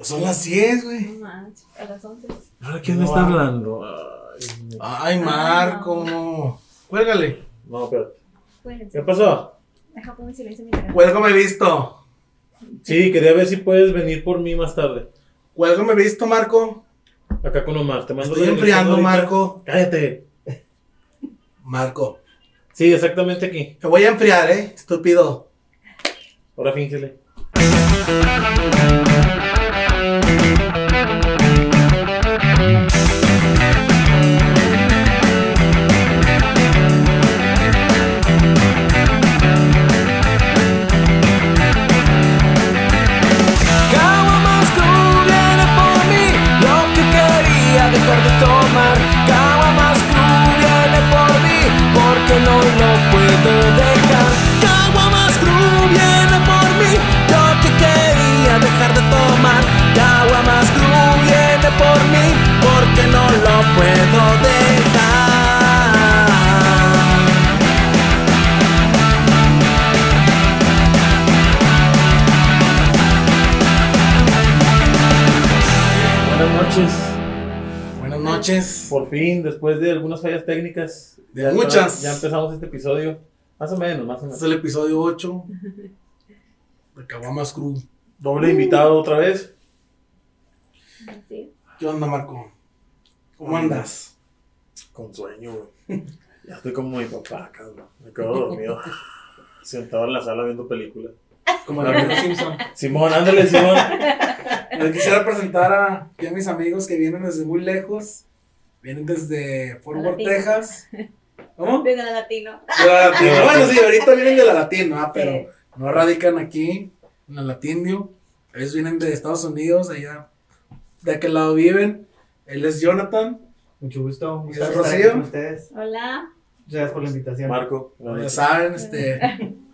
Son las 10, güey. No manches, a las 11. ¿Ahora quién me No, está ah. hablando? Ay, Ay, Marco. Cuélgale. no, espérate. Cuídense. ¿Qué pasó? Deja pongo en silencio mi teléfono. Cuélgame visto. Sí, quería ver si puedes venir por mí más tarde. Cuélgame visto, Marco. Acá con Omar. Te mando Estoy enfriando. Marco. Cállate. Marco. Sí, exactamente aquí. Te voy a enfriar, eh, estúpido. Ahora fíngele. Por fin, después de algunas fallas técnicas. De ya muchas. ya empezamos este episodio. Más o menos, más o Este es menos. el episodio 8 de Caguamas Crew. Doble invitado otra vez. Así. ¿Qué onda, Marco? ¿Cómo andas? Con sueño, güey. Ya estoy como mi papá, cabrón. Me quedo dormido. Sentado en la sala viendo películas. Como el amigo Simpson. Simón, ándale, Simón. Les quisiera presentar a, a mis amigos que vienen desde muy lejos. Vienen desde Fort Worth. Texas. ¿Cómo? Desde la latino. De la Latino. Bueno, sí, ahorita vienen de la Latino, ah, pero Sí. no radican aquí, en la Latinio. Ellos vienen de Estados Unidos, allá de aquel lado viven. Él es Jonathan. Mucho gusto. Un ¿Y gusto es Rocío? con ustedes. Hola. Muchas gracias por la invitación. Marco. Ya saben, este.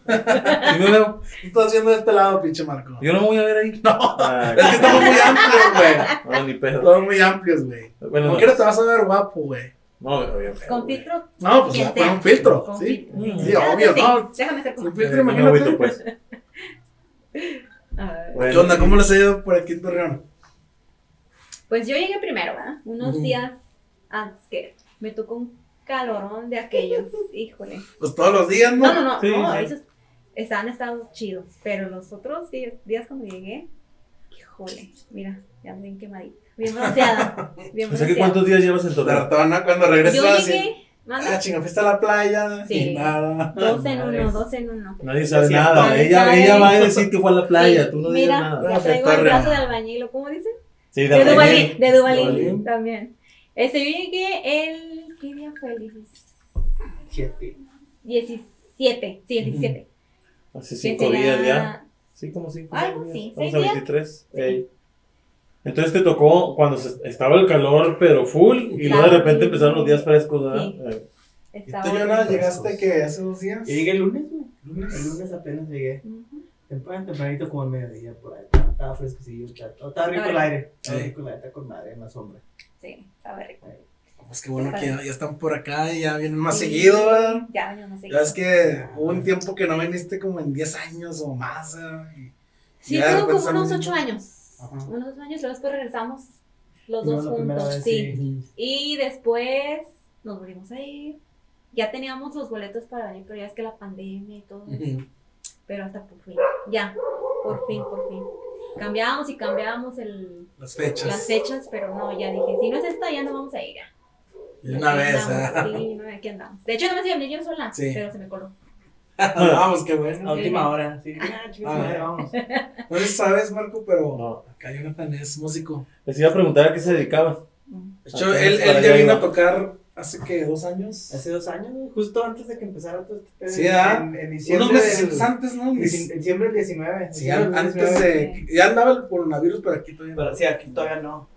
¿Sí me veo? ¿Qué estás haciendo de este lado, pinche Marco? Yo no me voy a ver ahí. No, Ay, es que estamos muy amplios, güey. no, ni pedo. Estamos muy amplios, güey. Bueno, ¿Cómo no. quieres te vas a ver guapo, güey? No, feo, Con filtro. No, pues ya, con sea. un filtro, Con ¿sí? filtro, Sí, obvio, ¿no? Déjame ser filtro, Eh, no me imagínate. pues. A ver. Bueno, ¿Qué onda? ¿Cómo les ha ido por aquí en Torreón? Pues yo llegué primero, ¿verdad? Unos días antes que me tocó un calorón de aquellos. Híjole. Pues todos los días, ¿no? No, no, no. Sí, no sí. esos estaban estados chidos. Pero los otros días, días cuando llegué, híjole, mira, ya bien quemadita. Bien bronceada. Bien O sea que bronceada. cuántos días llevas en Torreón? ratona cuando regresas Yo así. llegué, manda, Ah, chinga, fuiste a la playa Sí. y nada. dos en uno, dos en uno. Nadie sabe Sí, nada. nadie Ella, sabe. ella va a decir que fue a la playa. Sí, Tú no Mira, digas nada. ya Ah, traigo el brazo de albañil, ¿cómo dicen? Sí, De Duvalín, Duvalín. de Duvalín, Duvalín. también. Este, yo llegué el, ¿qué día fue? El 17. 17, sí, el 17. Hace Que cinco será- días ya. Sí, como cinco Algo días. así, Vamos seis a días. 23. Ey. Entonces te tocó cuando se- estaba el calor, pero full, y luego de repente empezaron los días frescos, ¿verdad? Sí. Eh, ¿Y tú, horrible. llegaste que hace dos días? Yo llegué el lunes, güey. ¿Lunes? El lunes apenas llegué. Ujú. Temprano, tempranito como el mediodía por ahí. Estaba- fresquecillo. Estaba, estaba rico el aire. Estaba Sí. rico el aire. Está con madre en la sombra. Sí, estaba rico. Pues qué bueno que ya, ya están por acá y ya vienen más Sí. seguido, ¿verdad? Ya venimos más Ya seguido. es que hubo un tiempo que no viniste como en 10 años o más, Sí, ya repente como unos viniendo. 8 años. Ajá. Unos 8 años, luego después regresamos los No, dos juntos. vez, sí. Y después nos volvimos a ir. Ya teníamos los boletos para venir, pero ya es que la pandemia y todo. Pero hasta por fin. Ya, por fin, por fin. Cambiábamos y cambiábamos el, Las fechas. las fechas, pero no, ya dije, si no es esta, ya no vamos a ir. Ya. Y una Aquí vez, andamos, ¿verdad? Sí, no, aquí andamos. De hecho, no me iba a venir yo sola, Sí. pero se me coló. Vamos, qué A bueno. última hora. Sí. Ah, chicos, Ah, madre, vamos. No sé si sabes, Marco, pero No. acá Jonathan es músico. Les iba a preguntar a qué se dedicaban. De hecho, Apenas él, para él ya vino a tocar hace que dos años. Hace dos años, güey, justo antes de que empezara todo este pedo. Sí, ¿ah? En, en diciembre. Unos meses del- antes, ¿no? en diciembre del 19. Sí, antes 19. de. Ya andaba el coronavirus, pero aquí todavía no. Pero sí, aquí todavía no.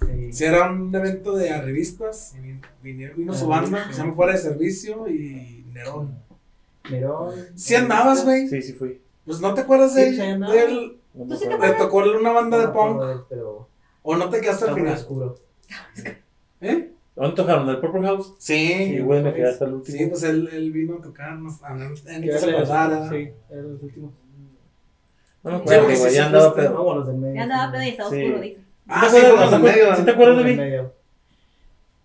Sí. Sí, era un evento de revistas. y vin- Vinieron, vino su banda, que se llama Fuera de Servicio y Nerón. Nerón. Sí andabas, güey. Sí, sí fui. Pues no te acuerdas Sí, de, sí andaba. de él. No me ¿Tú sí te acuerdo. ¿Te tocó una banda de No punk? de él, Pero ¿O no te quedaste al final? oscuro. ¿Eh? ¿Dónde tocaron? ¿El Purple House? Sí. Sí, güey, me quedé hasta el último. Sí, pues él, él vino a. A Que se era- acordara. Sí, eran los últimos. No me acuerdo, güey, ya andaba pedo. Del medio. Ya andaba pedo y estaba Sí. oscuro, dice. Ah, ¿Sí con los acuerdas- de medio. ¿Sí te acuerdas de mí? del medio.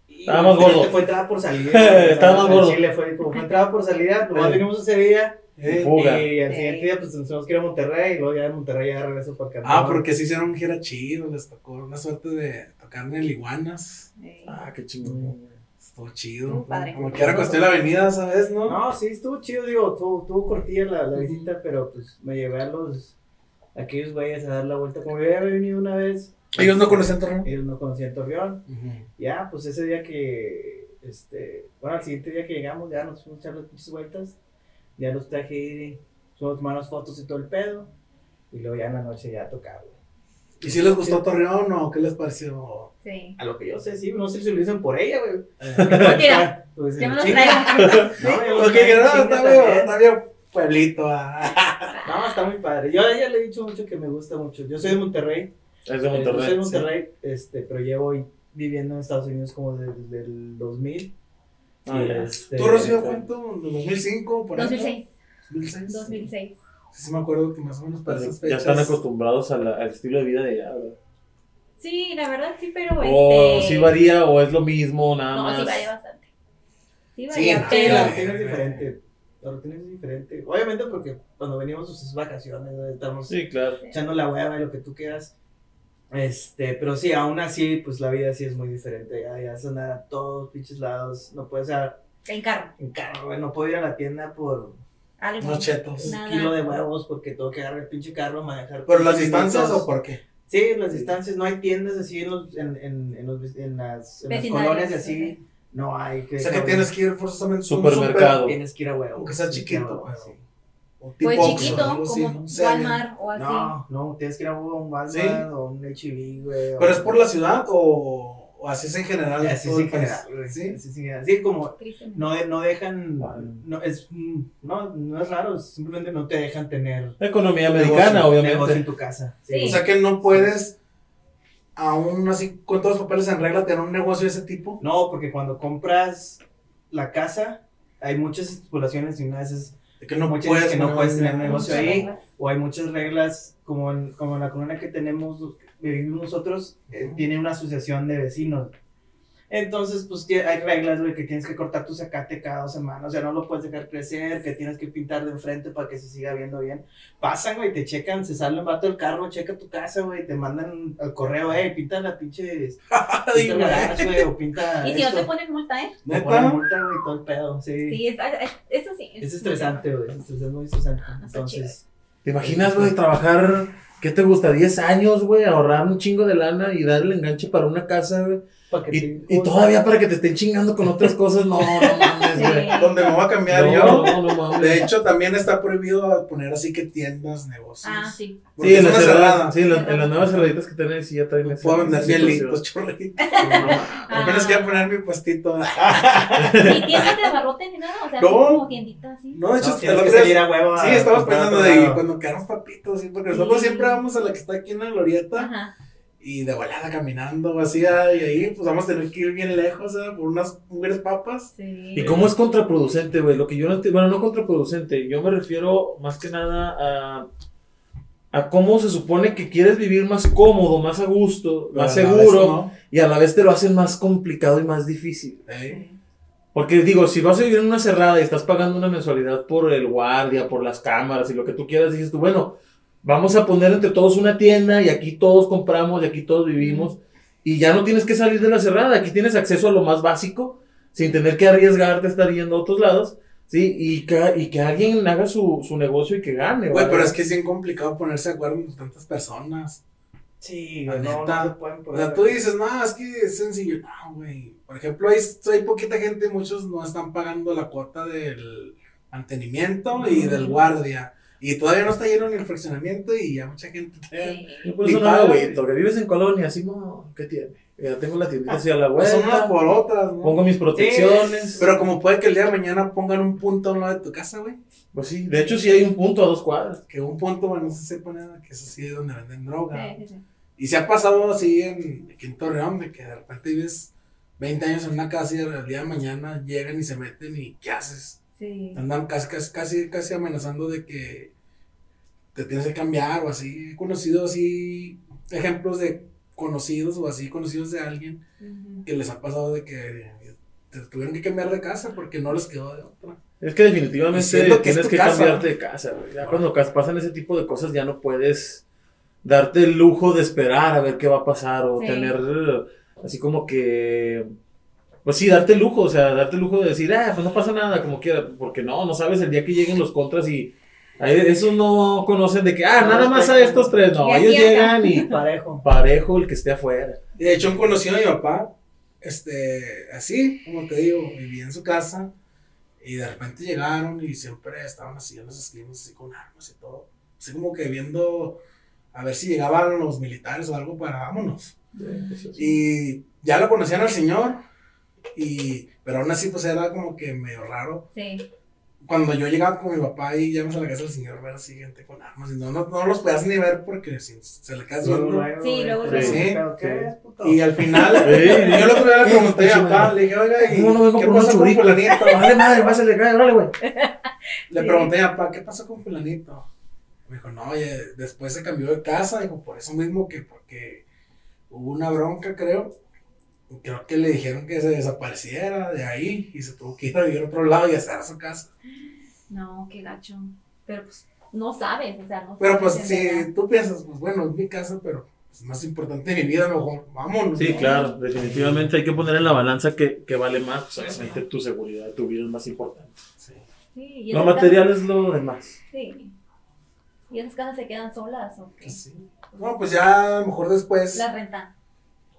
Y Estaba más gordo. Fue entrada por salida. Estaba más En gordo. Chile fue como fue entrada por salida, nomás vinimos ese día. Eh, Fuga. Y al siguiente día, pues nos tuvimos que ir a Monterrey. Y luego ya de Monterrey ya regreso para acá. Ah, porque sí hicieron gira chido, les tocó una suerte de tocar en el Iguanas. Ah, qué chingón. Estuvo chido. Padre. Como que era cuestión de la avenida, ¿sabes? ¿No? No, sí, estuvo chido, digo, tuvo, tuvo cortilla la, la visita, pero pues me llevé a los, a aquellos güeyes a dar la vuelta. Como yo ya había venido una vez, Ellos no conocían Torreón. ellos no conocían Torreón. Ujú. Ya, pues ese día que, este, bueno, al siguiente día que llegamos, ya nos fuimos a echar las pinches vueltas. Ya los traje tomar las fotos y todo el pedo. Y luego ya en la noche ya tocaba, güey. ¿Y si les gustó Torreón o qué les pareció? Sí. A lo que yo sé, sí, no sé si lo dicen por ella, güey. Mira, Pues, ya me los traigo. No, traigo en no, está bien, está bien pueblito. ah. No, está muy padre. Yo a ella le he dicho mucho que me gusta mucho. Yo soy de Monterrey. Es de Eh, Yo soy de Monterrey, este, pero llevo viviendo en Estados Unidos como desde el 2000. Ah, este, ¿Tú, Rocío, cuánto? ¿2005? Por ahí? 2006. 2006. 2006. Sí, sí me acuerdo que más o menos para esas Ya están acostumbrados a la- al estilo de vida de allá, ¿verdad? Sí, la verdad sí, pero O este... sí varía, o es lo mismo, nada No, más. sí varía bastante. Sí varía, no, Sí, pero... la rutina es diferente. La rutina es diferente. Obviamente porque cuando venimos pues, es vacaciones, ¿no? estamos Sí, claro. echando la hueva y lo que tú quieras. Este, pero sí, aún así, pues la vida sí es muy diferente. Ya, ya son a todos pinches lados. No puedes ir En carro. en carro, güey. No puedo ir a la tienda por Algo. Unos chetos. un kilo de huevos porque tengo que agarrar el pinche carro, manejar. ¿Pero las 15 distancias minutos. o por qué? Sí, las distancias, no hay tiendas así en, los, en, en, en, los, en las, en las Vecindarios, colonias así. No hay que. O sea que tienes que ir forzosamente a un Supermercado. super, Tienes que ir a huevo. Aunque sea chiquito, pero- sí. O Pues Oxxo, chiquito, algo así, como no sé, Walmart o así. No, no, tienes que ir a un Walmart ¿Sí? o un HB, güey. o- ¿Pero es por la ciudad o, o así es en general? en Así sí, el en general, güey, ¿Sí? así sí, en general. Sí, como no, de- no dejan. Vale. No, es, no, no es raro, simplemente no te dejan tener. Economía negocio- americana, negocio en obviamente. tu casa. Sí. O sea que no puedes, aún así, con todos los papeles en regla, tener un negocio de ese tipo. No, porque cuando compras la casa, hay muchas estipulaciones y una de esas De que no Muchas puedes, que no puedes un tener negocio ahí. reglas. o hay muchas reglas, como en, como en la colonia que tenemos, vivimos nosotros, eh, tiene una asociación de vecinos. Entonces, pues tie- hay reglas, güey, que tienes que cortar tu zacate cada dos semanas, o sea, no lo puedes dejar crecer, que tienes que pintar de enfrente para que se siga viendo bien. Pasan, güey, te checan, se sale un vato del carro, checa tu casa, güey, te mandan al correo, eh, pinta la pinche, pinta el garage, güey, o pinta Y si no te ponen multa, ¿eh? Te ponen multa, güey, todo el pedo, sí. Sí, es, es- eso sí. Es estresante, güey, es estresante, muy estresante. Ah, Entonces, ¿Te imaginas, güey, trabajar, qué te gusta, 10 años, güey, ahorrar un chingo de lana y dar el enganche para una casa, güey? Que Y, te- y todavía para que te estén chingando con otras cosas, no, no mames, Sí. güey. Donde me voy a cambiar No, yo. no, no mames. De hecho, también está prohibido poner así que tiendas, negocios. Ah, sí. Porque Sí, en las, una cerradas- cerrada. sí, en, la- en las nuevas cerraditas que tienen, sí, ya traen esa- Puedo vender hielitos, chorritos. No mames. Apenas quiero poner mi puestito. ¿Y tiendas de abarrote ni nada? O sea, No. como tiendita así. No, de hecho, tienes otro que salir a huevo. Sí, estamos pensando de cuando quedamos papitos, sí, porque nosotros siempre vamos a la que está aquí en la glorieta Ajá. Y de volada caminando vacía y ahí pues vamos a tener que ir bien lejos, ¿eh? Por unas mujeres papas. Sí. ¿Y cómo es contraproducente, güey? Lo que yo no entiendo, bueno, no contraproducente, yo me refiero más que nada a, a cómo se supone que quieres vivir más cómodo, más a gusto, más Pero seguro, vez no. y a la vez te lo hacen más complicado y más difícil. ¿eh? Porque digo, si vas a vivir en una cerrada y estás pagando una mensualidad por el guardia, por las cámaras y lo que tú quieras, dices tú, bueno, vamos a poner entre todos una tienda y aquí todos compramos y aquí todos vivimos y ya no tienes que salir de la cerrada, aquí tienes acceso a lo más básico sin tener que arriesgarte a estar yendo a otros lados, ¿sí? Y que, y que alguien haga su, su negocio y que gane, Güey, ¿vale? pero es que es bien complicado ponerse de acuerdo con tantas personas. Sí, La güey, no, neta. no se pueden O sea, tú dices, no, es que es sencillo. No, güey. Por ejemplo, hay, hay poquita gente, muchos no están pagando la cuota del mantenimiento y del guardia. Y todavía no está lleno ni el fraccionamiento y ya mucha gente. Sí. Yo por y eso no paga, güey. agüito, que vives en colonia, así, no, ¿qué tiene? Ya tengo la tiendita así a la Pues son unas vuelta, por otras, ¿no? pongo mis protecciones. Pero como puede que el día de mañana pongan un punto a un lado de tu casa, güey. Pues sí, de hecho sí hay un punto a dos cuadras. Que un punto, bueno, no se pone, que es así donde venden droga. Sí, sí, sí. Y se ha pasado así en, aquí en Torreón, de que de repente vives 20 años en una casa y al día de mañana llegan y se meten y ¿qué haces? Sí. Andan casi, casi, casi, amenazando de que te tienes que cambiar o así. He conocido así ejemplos de conocidos o así conocidos de alguien que les ha pasado de que te tuvieron que cambiar de casa porque no les quedó de otra. Es que definitivamente que tienes que casa. cambiarte de casa, güey. Ya cuando pasan ese tipo de cosas ya no puedes darte el lujo de esperar a ver qué va a pasar o Sí. tener eh, así como que pues sí, darte lujo, o sea, darte lujo de decir, ah, pues no pasa nada, como quiera, porque no, no sabes el día que lleguen los contras y ahí esos no conocen de que, ah, No nada más a estos tres, no, ellos llegan y Parejo. parejo el que esté afuera. Y de hecho, un conocido de mi papá, este, así, como te digo, vivía en su casa y de repente llegaron y siempre estaban así en las esquinas, así con armas y todo. Así como que viendo a ver si llegaban los militares o algo para vámonos. Y ya lo conocían al señor, y, pero aún así, pues era como que medio raro. Sí. Cuando yo llegaba con mi papá y llegamos a la casa del señor, ver así gente con armas, y no, no, no los podías ni ver porque si se le quedas Luego, viendo. luego, Sí, luego, Sí, "¿Pero qué sí. es, puto?" Y al final, Sí. yo el otro día le pregunté a mi papá, le dije, oiga, ¿y ¿Cómo no vengo qué pasó con fulanito? Vale madre, a llegar, órale, güey. Le Sí. pregunté a papá, ¿qué pasó con fulanito? Me dijo, no, oye, después se cambió de casa, dijo, por eso mismo que porque hubo una bronca, creo. Creo que le dijeron que se desapareciera de ahí y se tuvo que ir a vivir a otro lado y hacer su casa. No, qué gacho. Pero pues no sabes, o sea, no Pero sabes pues verdad. si tú piensas, pues bueno, es mi casa, pero es más importante mi vida, mejor vámonos. Sí, ¿no? claro, definitivamente hay que poner en la balanza que, que vale más, pues obviamente tu seguridad, tu vida es más importante. Sí. Sí, y Lo material es lo demás. Sí. ¿Y esas casas se quedan solas o qué? Pues sí. No, pues ya mejor después Las rentan.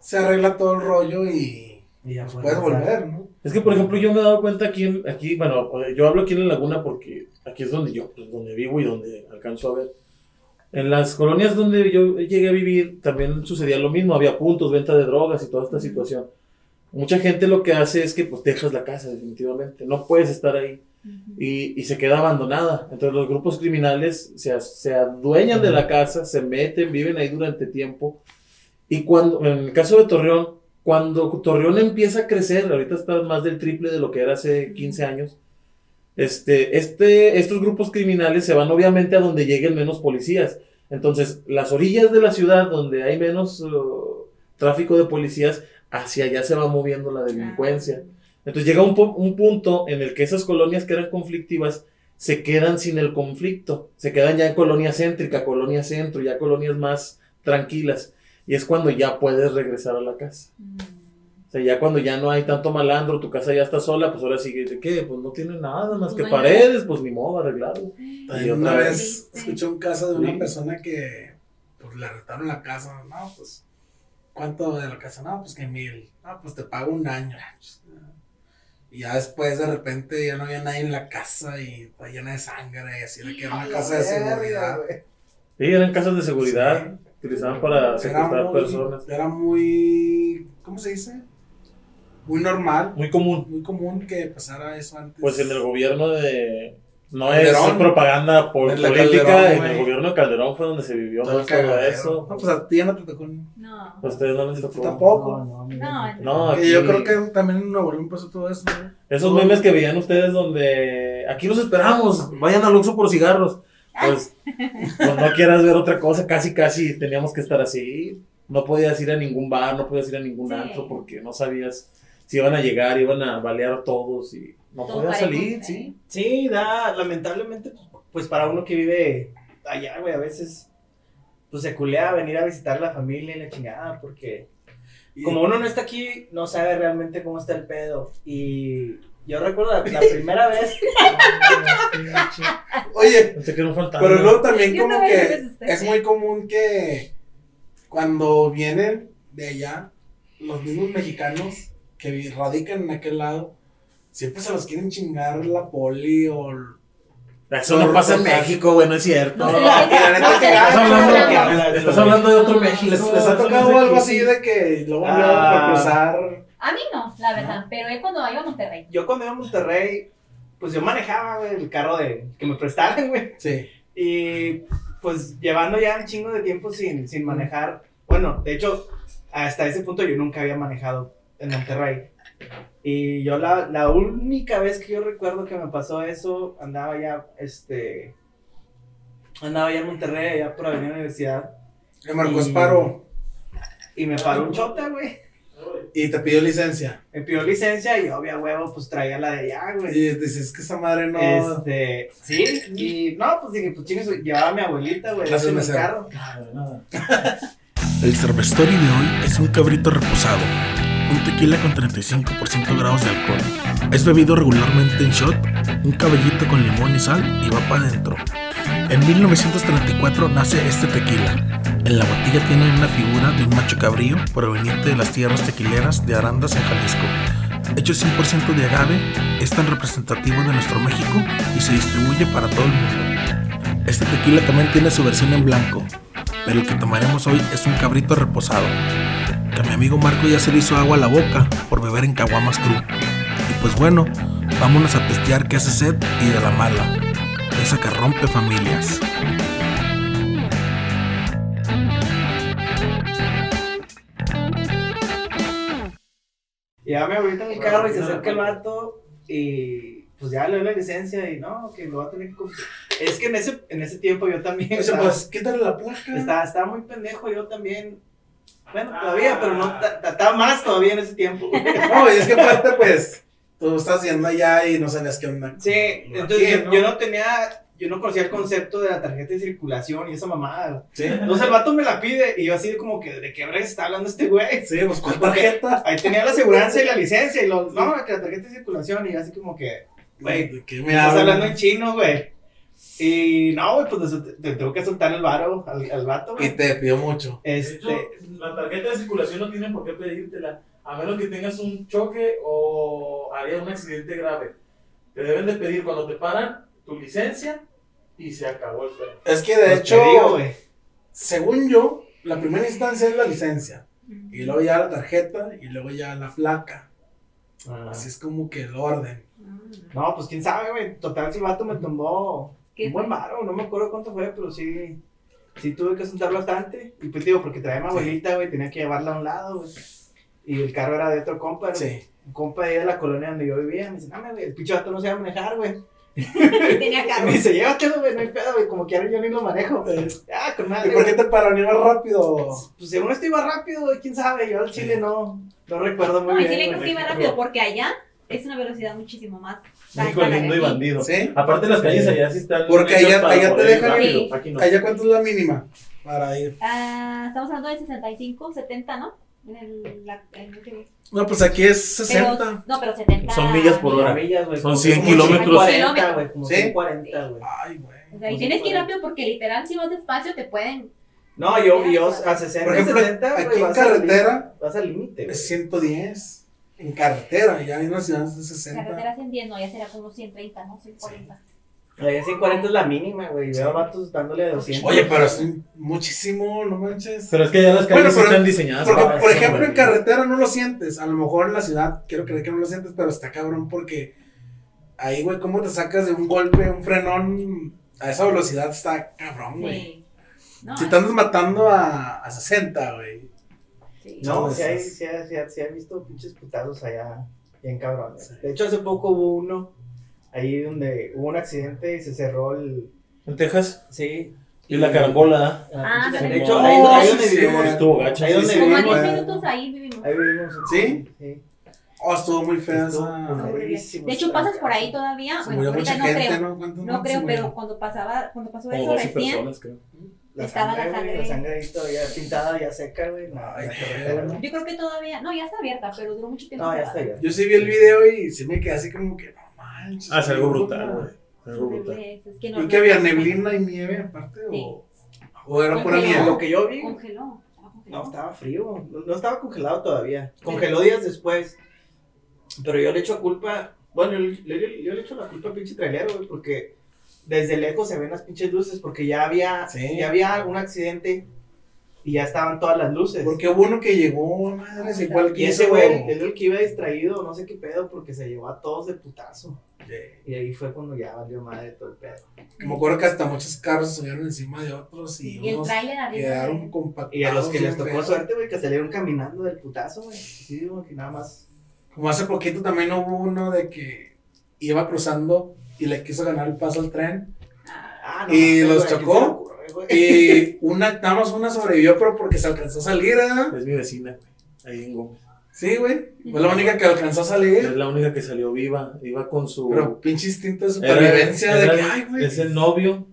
Se arregla todo el rollo y Y ya puedes volver, ¿no? Es que, por ejemplo, yo me he dado cuenta aquí, en- aquí bueno, yo hablo aquí en la laguna porque aquí es donde yo, pues, donde vivo y donde alcanzo a ver. En las colonias donde yo llegué a vivir también sucedía lo mismo, había puntos, venta de drogas y toda esta situación. Mucha gente lo que hace es que pues dejas la casa definitivamente, no puedes estar ahí y, y se queda abandonada. Entonces los grupos criminales se, se adueñan de la casa, se meten, viven ahí durante tiempo. Y cuando, en el caso de Torreón, cuando Torreón empieza a crecer, ahorita está más del triple de lo que era hace 15 años, este, este, estos grupos criminales se van obviamente a donde lleguen menos policías. Entonces, las orillas de la ciudad, donde hay menos uh, tráfico de policías, hacia allá se va moviendo la delincuencia. Entonces llega un, un punto en el que esas colonias que eran conflictivas se quedan sin el conflicto, se quedan ya en colonia céntrica, colonia centro, ya colonias más tranquilas. Y es cuando ya puedes regresar a la casa. Mm. O sea, ya cuando ya no hay tanto malandro, tu casa ya está sola, pues ahora sigue, ¿de qué? Pues no tiene nada más que paredes, pues ni modo, arreglarlo. También otra una vez. escuché un caso de una Sí. persona que pues le rentaron la casa, no, pues ¿cuánto de la casa? No, pues que mil, no, pues te pago un año. Y ya después de repente ya no había nadie en la casa y está llena de sangre y así de que era una casa de seguridad. Sí, eran casas de seguridad, Sí. Utilizaban para Era secuestrar muy, personas. era muy, ¿cómo se dice? Muy normal, Muy común. muy común que pasara eso antes. Pues en el gobierno de... No Calderón. es propaganda po- En la política, Calderón, en el gobierno de Calderón fue donde se vivió más todo eso. No, pues a ti ya no te tocó. No. A ustedes no les tocó. Tampoco. No, no. No, aquí- yo creo que también en Nuevo León pasó todo eso. ¿no? Esos memes que veían ustedes donde aquí los esperamos, vayan al Luxo por cigarros. Pues, pues no quieras ver otra cosa, casi casi teníamos que estar así. No podías ir a ningún bar, no podías ir a ningún Sí. antro porque no sabías si iban a llegar, iban a balear a todos y no Todo podías salir, sí. Sí, da, lamentablemente, pues, para uno que vive allá, güey, a veces, pues se culea venir a visitar la familia y la chingada, porque Y- como uno no está aquí, no sabe realmente cómo está el pedo. Y yo recuerdo la, la primera vez, Oye, un fantasma. pero luego también como también que es muy común que cuando vienen de allá, los mismos mexicanos que radican en aquel lado, siempre se los quieren chingar la poli o... Eso no pasa en México, güey, no es cierto. Estás hablando- de otro México. ¿Les, ha tocado algo así de que luego Ah. luego por cruzar? A mí no, la verdad. Pero él cuando iba a Monterrey. yo cuando iba a Monterrey, pues yo manejaba, güey, el carro de que me prestaban, güey. Sí. Y pues llevando ya un chingo de tiempo sin, sin manejar. Bueno, de hecho, hasta ese punto yo nunca había manejado en Monterrey. Y yo la, la única vez que yo recuerdo que me pasó eso, andaba ya, este... Andaba allá en Monterrey, allá por Avenida Universidad. Le marcó Y- Sparo Y me paró un chota, güey. Y te pidió licencia. Me pidió licencia y obvio, huevo, pues traía la de allá, güey. Y dices que esa madre no. Este, sí, y no, pues dije, pues chingue, su- llevaba a mi abuelita, güey, Gracias, mesero. carro. Nada, nada. El cervestory de hoy es un cabrito reposado, un tequila con 35% grados de alcohol. Es bebido regularmente en shot, un cabellito con limón y sal y va para adentro. En 1934 nace este tequila. En la botella tiene una figura de un macho cabrío proveniente de las tierras tequileras de Arandas en Jalisco. Hecho 100% de agave, es tan representativo de nuestro México y se distribuye para todo el mundo. Este tequila también tiene su versión en blanco, pero el que tomaremos hoy es un cabrito reposado. Que mi amigo Marco ya se le hizo agua a la boca por beber en Caguamas Crew. Y pues bueno, vámonos a testear que hace sed y de la mala. Esa que rompe familias. Ya mi abuelita en el carro y se acerca el vato y pues ya le doy la licencia y no, que lo va a tener que confiscar. Es que en ese, en ese tiempo yo también Oye, estaba, pues quítale la placa. estaba, estaba muy pendejo, yo también. Bueno, todavía, pero no, ta- ta- estaba más todavía en ese tiempo. No, y es que aparte, pues, tú estás yendo allá y no sabías qué onda. Sí, entonces ¿Qué, yo, no? yo no tenía, yo no conocía el concepto de la tarjeta de circulación y esa mamada. Sí. Entonces el vato me la pide y yo así como que, ¿de qué verga está hablando este güey? Sí, pues con tarjeta. Ahí tenía la aseguranza y la licencia y los, no, que la tarjeta de circulación y yo así como que, güey, ¿De qué me estás hablando en chino, güey. Y no, güey, pues te, te tengo que soltar el varo al, al vato, Y güey. te pidió mucho. De Este, hecho, la tarjeta de circulación no tienen por qué pedírtela, a menos que tengas un choque o haya un accidente grave. Te deben de pedir cuando te paran tu licencia y se acabó el pedo. Es que de pues, hecho, digo, según yo, la primera instancia es la licencia. Y luego ya la tarjeta y luego ya la placa. Así es como que el orden. No, pues quién sabe, güey. Total, si el vato me tomó ¿Qué un buen varo, no me acuerdo cuánto fue, pero sí, sí tuve que soltar bastante. Y pues digo, porque traía a mi abuelita, güey, tenía que llevarla a un lado, güey. Y el carro era de otro compa, ¿no? Sí. un compa de ahí de la colonia donde yo vivía. Me dice, no, güey, el pinche vato no se va a manejar, güey. Tenía Y carro. me dice, llévatelo, güey, no hay pedo, güey, como que ahora yo ni lo manejo. Ah, con ¿Y madre, por qué te pararon y más rápido? Pues según esto iba rápido, güey, quién sabe. Yo al chile no, no recuerdo muy No, y bien. sí le güey. creo que iba rápido porque allá es una velocidad muchísimo más. Alta lindo y bandido. ¿Sí? Aparte las calles allá sí están. Porque allá- allá te dejan- rápido, Sí. Aquí no. ¿Allá cuánto es la mínima para ir? Ah, estamos hablando de 65, 70, ¿no? En el, la, en el No, pues aquí es pero, 60. no, pero 70. Son millas por hora. Millas, güey, Son como 100 como kilómetros. 140, güey, como ¿Sí? 140, güey. Ay, güey. O sea, y tienes que ir rápido porque literal si vas despacio te pueden. No, yo, yo a 60, Por ejemplo, 70, güey, aquí en vas al carretera límite, Vas al límite, güey. es 110. En carretera, ya en las ciudades de 60. Carretera 110, no, ya será como 130, ¿no? 140. Allá 140 es la mínima, güey. Veo vatos dándole a 200. Oye, pero es muchísimo, no manches. Pero es que ya las calles Bueno, sí pero- están diseñadas Porque, para por ejemplo, en carretera no lo sientes. A lo mejor en la ciudad, quiero creer que no lo sientes, pero está cabrón porque ahí, güey, ¿cómo te sacas de un golpe, un frenón a esa velocidad? Está cabrón, güey. Sí. No, Si te andas matando a, a 60, güey. sí. No, Son sí hay, sí, hay, sí, hay, sí he visto pinches putazos allá, bien cabrones. Sí. De hecho, hace poco hubo uno, ahí donde hubo un accidente y se cerró el... En Texas. Sí. Y la carambola. Ah, de sí. hecho, Oh, ahí, donde sí. vivimos. Estuvo gacho. Ahí donde Como vivimos. 10 güey. minutos ahí vivimos. Ahí vivimos. ¿Sí? Sí. Oh, estuvo muy culerísimo, De hecho, pasas por ahí todavía. Se Bueno, ahorita no gente, creo. ¿no? ¿Cuántos No creo, pero cuando pasaba, cuando pasó eso 12 recién, personas, creo. La Estaba la sangre, güey, sangre. la sangre ahí todavía pintada, ya seca, güey. No, Ay, la feo. yo creo que todavía, no, ya está abierta, pero duró mucho tiempo. No, ya está ya. Yo sí vi el video y sí me quedé así como que, no manches. Ah, es algo brutal, güey. Es algo brutal. Es que no- ¿Y que había neblina y nieve aparte? ¿O, o era pura nieve? Lo que yo vi, Congeló. No, estaba frío. No, no estaba congelado todavía. Congeló días después. Pero yo le echo culpa. Bueno, yo, le- yo le echo la culpa al pinche trailero, güey, porque desde lejos se ven las pinches luces, porque ya había, Sí. ya había algún accidente y ya estaban todas las luces. Porque hubo uno que llegó, madre, el y que ese güey, él el que iba distraído, no sé qué pedo, porque se llevó a todos de putazo. Sí. Y ahí fue cuando ya valió madre todo el pedo. Me acuerdo que hasta muchos carros se subieron encima de otros y, Y unos quedaron compactados. Y a los que les tocó feos. suerte, güey, que salieron caminando del putazo, güey. Sí, como que nada más. Como hace poquito también hubo uno de que iba cruzando y le quiso ganar el paso al tren. Ah, no Y los güey, ¿a quién chocó. Y una, nada más una sobrevivió, pero porque se alcanzó a salir, ¿verdad? Es mi vecina, güey. Ahí en Gómez. Sí, güey. Fue la única que alcanzó a Es salir. la única que salió viva. Iba con su. Pero pinche instinto de era- supervivencia de era- que, ay, güey. Es el novio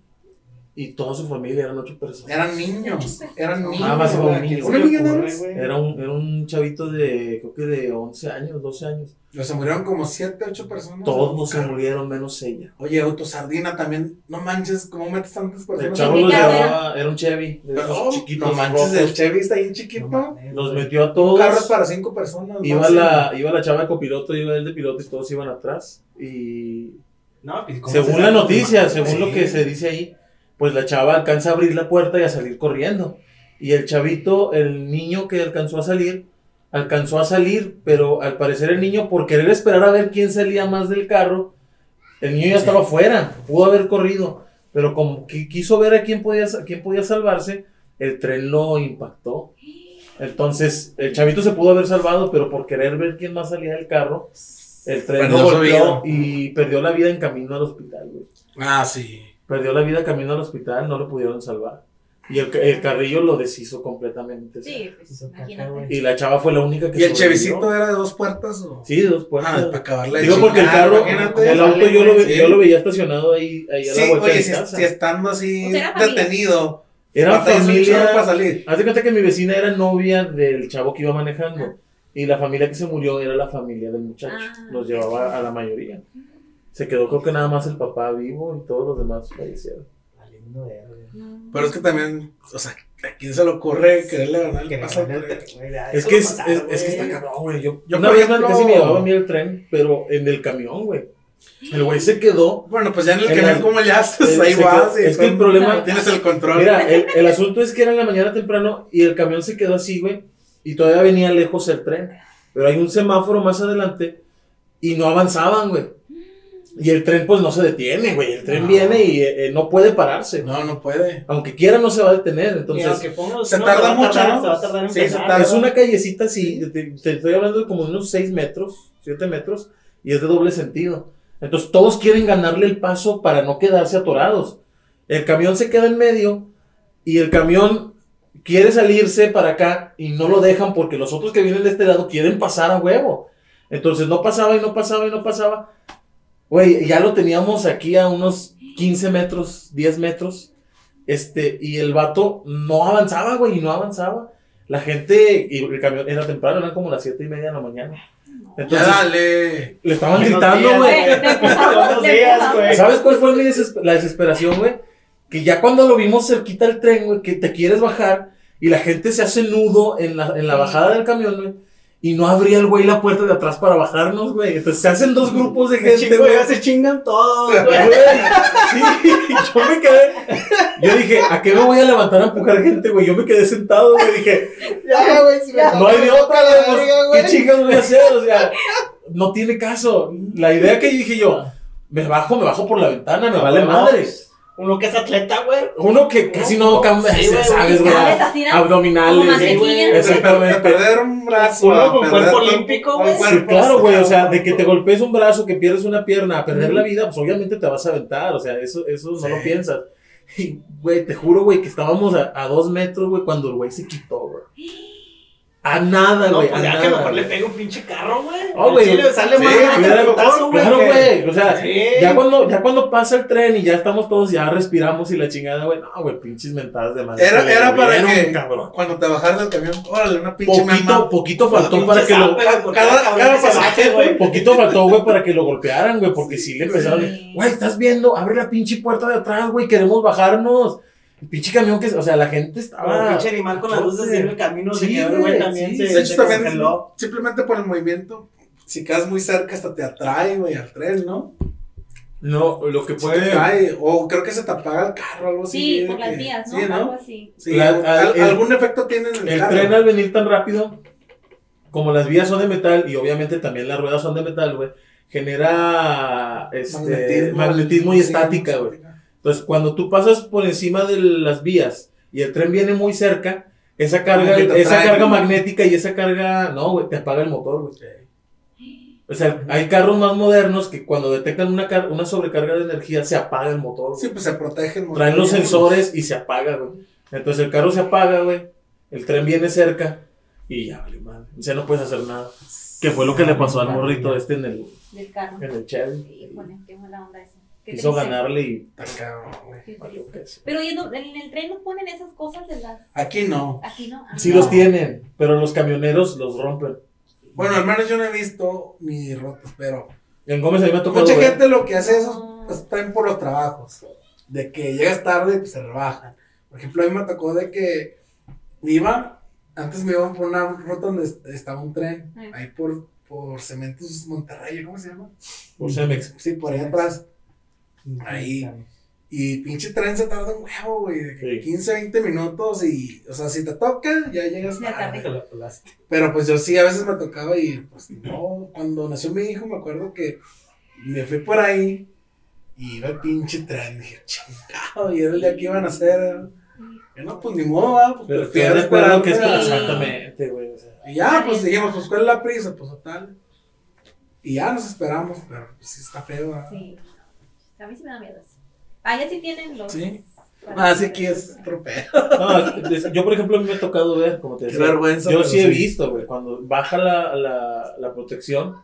y toda su familia, eran ocho personas. Eran niños. Eran niños. Nada más iba güey. un niño. Más. Era un, era un chavito de, creo que de 11 años, 12 años. O se murieron como 7, 8 personas. Todos se murieron menos ella. Oye, autosardina también. No manches, ¿cómo metes tantas El personas? chavo ¿Qué los llevaba, era un Chevy, de esos No, chiquitos no manches, rojos. el Chevy está bien chiquito. No Los metió a todos. carro es para 5 personas. Iba la, iba la chava de copiloto, iba él de piloto y todos iban atrás. Y No, ¿cómo según se la noticia, según Sí. lo que se dice ahí, pues la chava alcanza a abrir la puerta y a salir corriendo. Y el chavito, el niño que alcanzó a salir, alcanzó a salir, pero al parecer el niño, por querer esperar a ver quién salía más del carro, el niño ya estaba afuera, pudo haber corrido, pero como que quiso ver a quién podía, a quién podía salvarse, el tren lo impactó. Entonces, el chavito se pudo haber salvado, pero por querer ver quién más salía del carro, el tren lo golpeó y perdió la vida en camino al hospital, güey. Ah, sí. Perdió la vida camino al hospital, no lo pudieron salvar. Y el, el carrillo lo deshizo completamente. Sí, pues imagínate. Y la chava fue la única que ¿Y el chevicito era de dos puertas o? Sí, de dos puertas. Ah, para acabarla Digo porque el carro, imagínate. el auto yo lo, ve- Sí. yo lo veía estacionado ahí, ahí a la Sí, vuelta oye, de si, casa. si estando así O sea, era familia. detenido. Era chorro para familia. salir. Haz de cuenta que mi vecina era novia del chavo que iba manejando. Y la familia que se murió era la familia del muchacho. Ah, Los ok. llevaba a la mayoría. Se quedó creo que nada más el papá vivo y todos los demás fallecieron. Valiendo verga. No. Pero es que también, o sea, ¿a quién se le ocurre quererle ganar el paso al tren? Es que, es, es- es que está cabrón, güey. Yo, Yo, una vez casi me llevaba a mí el tren, pero en el camión, güey. El güey se quedó. Bueno, pues ya en el En camión, ¿cómo le haces? Ahí vas. quedó- es que el problema- Tienes el control. Mira, el, el asunto es que era en la mañana temprano y el camión se quedó así, güey. Y todavía venía lejos el tren. Pero hay un semáforo más adelante y no avanzaban, güey. Y el tren, pues no se detiene, güey. El tren No. viene y eh, eh, no puede pararse. No, no puede. Aunque quiera, no se va a detener. Entonces, se no, tarda mucho, ¿no? Se va a tardar en Sí, se empezar. tarda. Es una callecita así, te, te estoy hablando de como unos 6 metros, 7 metros, y es de doble sentido. Entonces todos quieren ganarle el paso para no quedarse atorados. El camión se queda en medio y el camión quiere salirse para acá y no lo dejan porque los otros que vienen de este lado quieren pasar a huevo. Entonces no pasaba y no pasaba y no pasaba. Güey, ya lo teníamos aquí a unos 15 metros, 10 metros. Este, y el vato no avanzaba, güey, y no avanzaba. La gente, y el camión era temprano, eran como las 7 y media de la mañana. Ya Entonces, dale. le estaban Buenos gritando, güey. ¿Sabes cuál fue mi desesper- la desesperación, güey? Que ya cuando lo vimos cerquita del tren, güey, que te quieres bajar y la gente se hace nudo en la, en la bajada del camión, güey. Y no abría el güey la puerta de atrás para bajarnos, güey. Entonces se hacen dos grupos de gente, güey. ya se chingan todos, güey. Güey, Sí, yo me quedé. Yo dije, ¿a qué me voy a levantar a empujar gente, güey? Yo me quedé sentado, güey. Dije, Ya, güey, si me no hay de otra, la güey. pues. ¿Qué chingas voy a hacer? O sea, no tiene caso. La idea que dije yo, me bajo, me bajo por la ventana, me vale No, madre. Uno que es atleta, güey. Uno que casi no cambia, Sí, ¿sabes, güey? Abdominales, Exactamente. perder un brazo. Uno con perder cuerpo olímpico, güey. Sí, claro, güey, o sea, de que te golpees un brazo, que pierdes una pierna, a perder la vida, pues obviamente te vas a aventar, o sea, eso, eso no lo piensas. Y, güey, te juro, güey, que estábamos a, a dos metros, güey, cuando el güey se quitó, güey. A nada, No, güey, pues a ya nada. que mejor le pega un pinche carro, güey. Oh, güey. Chile sale Sí, más Claro, güey. Claro, güey, o sea, Sí. ya cuando, ya cuando pasa el tren y ya estamos todos, ya respiramos y la chingada, güey, no, güey, pinches mentadas de madre. Era, que era para dieron, que cabrón. cuando te bajaras del camión, órale, una pinche Poquito, mamá. poquito faltó para que lo, cada- pasaje, güey. Poquito faltó, güey, para que lo golpearan, güey, porque sí le empezaron. Güey, estás viendo, abre la pinche puerta de atrás, güey, queremos bajarnos. El pinche camión que, o sea, la gente estaba. pinche animal con las luces en el camino, se Sí, quedó el güey también, sí, se, sí. De hecho, se también, congeló. simplemente por el movimiento, si quedas muy cerca, hasta te atrae, güey, al tren, ¿no? No, lo que Se te cae, o creo que se te apaga el carro, algo así. Sí, por las vías, ¿no? Sí, Algo así. Sí, La- al- al- el- algún efecto tiene en el, El carro. tren al venir tan rápido, como las vías son de metal y obviamente también las ruedas son de metal, güey, genera este, magnetismo, y sí, estática, güey. Entonces, cuando tú pasas por encima de las vías y el tren viene muy cerca, esa carga, esa carga magnética y esa carga, no, güey, te apaga el motor, güey. O sea, hay carros más modernos que cuando detectan una, car- una sobrecarga de energía se apaga el motor. güey. Sí, pues se protegen. Traen los sensores y se apaga, güey. Entonces el carro se apaga, güey. El tren viene cerca y ya, vale, madre. O sea, no puedes hacer nada. Que fue lo que le pasó al morrito este en el, Del carro. en el Chevy. Híjole, qué mala onda eso. Quiso ganarle y. Queso. Pero no, en el tren no ponen esas cosas de las. Aquí no. Aquí no. Ah, Sí no. los tienen, pero los camioneros los rompen. Bueno, al menos yo no he visto ni rotos, pero En Gómez a mí me ha tocado. mucha ver. gente lo que hace eso es traen por los trabajos. De que llegas tarde, pues se rebajan. Por ejemplo, a mí me tocó de que iba, antes me iban por una ruta donde est- estaba un tren, ahí por, por Cementos Monterrey, ¿cómo se llama? Por Cemex. Sí, por ahí atrás. Ahí. Y pinche tren se tarda un huevo, güey, de que Sí. 15, 20 minutos y, o sea, si te toca, ya llegas Ya tarde. Te. Pero pues yo sí, a veces me tocaba y pues no, cuando nació mi hijo me acuerdo que me fui por ahí y iba el pinche tren, dije, chingado, y era el día que iban a hacer. Yo no, pues ni modo, pues Pero estoy de acuerdo que es esperarme a- Sí. exactamente, güey. o sea. Y ya, pues dijimos, pues cuál es la prisa, pues total. Y ya nos esperamos, pero pues sí está feo, ¿va? Sí. A mí sí me da miedo eso. Ah, ya sí tienen los. Sí. para- Ah, sí que es otro pedo. No, yo, por ejemplo, a mí me ha tocado ver, como te Qué decía. vergüenza. Yo sí he visto, güey, cuando baja la, la, la protección,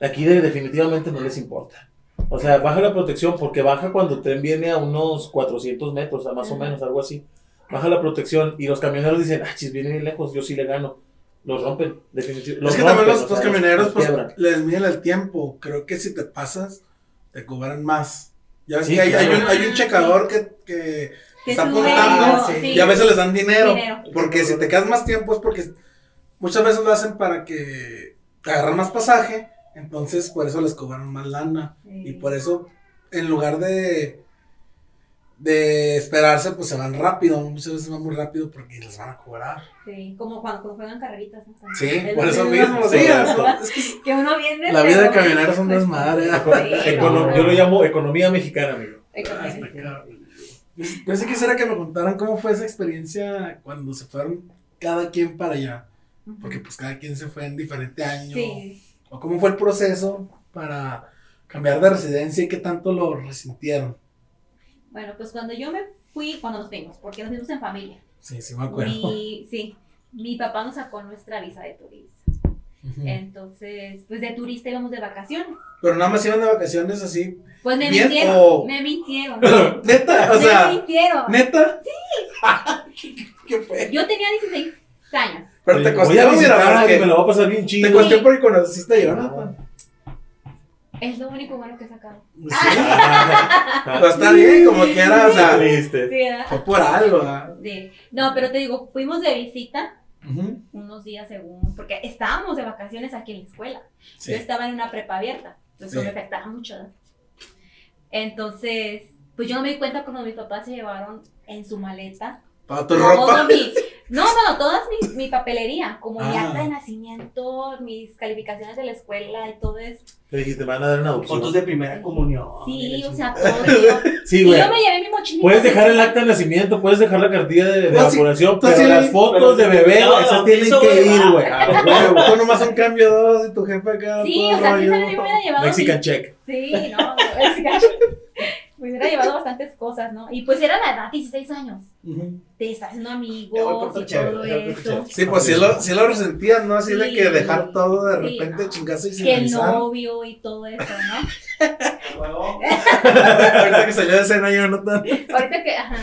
aquí de- definitivamente no les importa. O sea, baja la protección porque baja cuando el tren viene a unos 400 metros, a más o menos, algo así. Baja la protección y los camioneros dicen, ah, chis, viene bien lejos, yo sí le gano. Los rompen, definitivamente. Es que también los, los camioneros, pues, quiebran. les miden el tiempo. Creo que si te pasas, te cobran más. Ya ves Sí, que hay, hay claro. un, hay un checador que, que Que está apuntando sí. y a veces les dan dinero. Dinero. Porque si te quedas más tiempo es porque muchas veces lo hacen para que agarrar más pasaje. Entonces, por eso les cobran más lana. Sí. Y por eso, en lugar de, de esperarse, pues se van rápido. Muchas veces van muy rápido porque les van a cobrar. Sí, como cuando, cuando juegan carreritas. ¿no? Sí, por eso mismo. Sí, ¿no? es que Que uno viene. la vida de camionero es un desmadre. Sí, Econo- no. Yo lo llamo economía mexicana, amigo. Economía. Yo sí quisiera que me contaran cómo fue esa experiencia cuando se fueron cada quien para allá. Porque pues cada quien se fue en diferente año. Sí. O cómo fue el proceso para cambiar de residencia y qué tanto lo resintieron. Bueno, pues cuando yo me fui, cuando nos fuimos, porque nos fuimos en familia. Sí, sí me acuerdo. Mi, sí, mi papá nos sacó nuestra visa de turista. Entonces, pues de turista íbamos de vacaciones. Pero nada más iban de vacaciones así. Pues me Bien, mintieron, o- me mintieron. Neta, o me sea, mintieron. neta. Sí. ¿Qué, qué fue? Yo tenía 16 años. Pero te Oye, costó, a mira, visitar, porque me lo va a pasar bien chido. te costó porque conociste a Jonathan. Es lo único bueno que he sacado. Sí. Pero está bien, como quiera, o sea, Triste. Sí, ¿verdad? fue por algo, ¿verdad? Sí. No, pero te digo, fuimos de visita unos días según, porque estábamos de vacaciones aquí en la escuela. Sí. Yo estaba en una prepa abierta, entonces me afectaba mucho. ¿no? Entonces, pues yo no me di cuenta cuando mis papás se llevaron en su maleta Para tu todo ropa. mi, no, no, toda mi, mi papelería, como mi Ah. acta de nacimiento, mis calificaciones de la escuela y todo eso. Te dijiste, me van a dar una adopción. Fotos de primera comunión. Sí, o sea, todo. Sí, y güey. yo me llevé mi mochilita. Puedes dejar el acta de nacimiento, puedes dejar la cartilla de, de No, vacunación, pero sí, las fotos de bebé, No, esas tienen que ir, güey. Güey, tú nomás un cambio dos y tu jefe acá. Sí, o sea, sí se me hubiera llevado. Mexican check. Sí, no, Mexican Me hubiera llevado bastantes cosas, ¿no? Y pues era la edad, 16 años. Te estás haciendo amigos y chévere, todo eso. chévere. Sí, pues sí lo, sí lo resentían, ¿no? Así de que dejar todo de Sí, repente no. chingazo y sin Que el novio y todo eso, ¿no? Ahorita que salió de escena Jonathan. Ahorita que, ajá.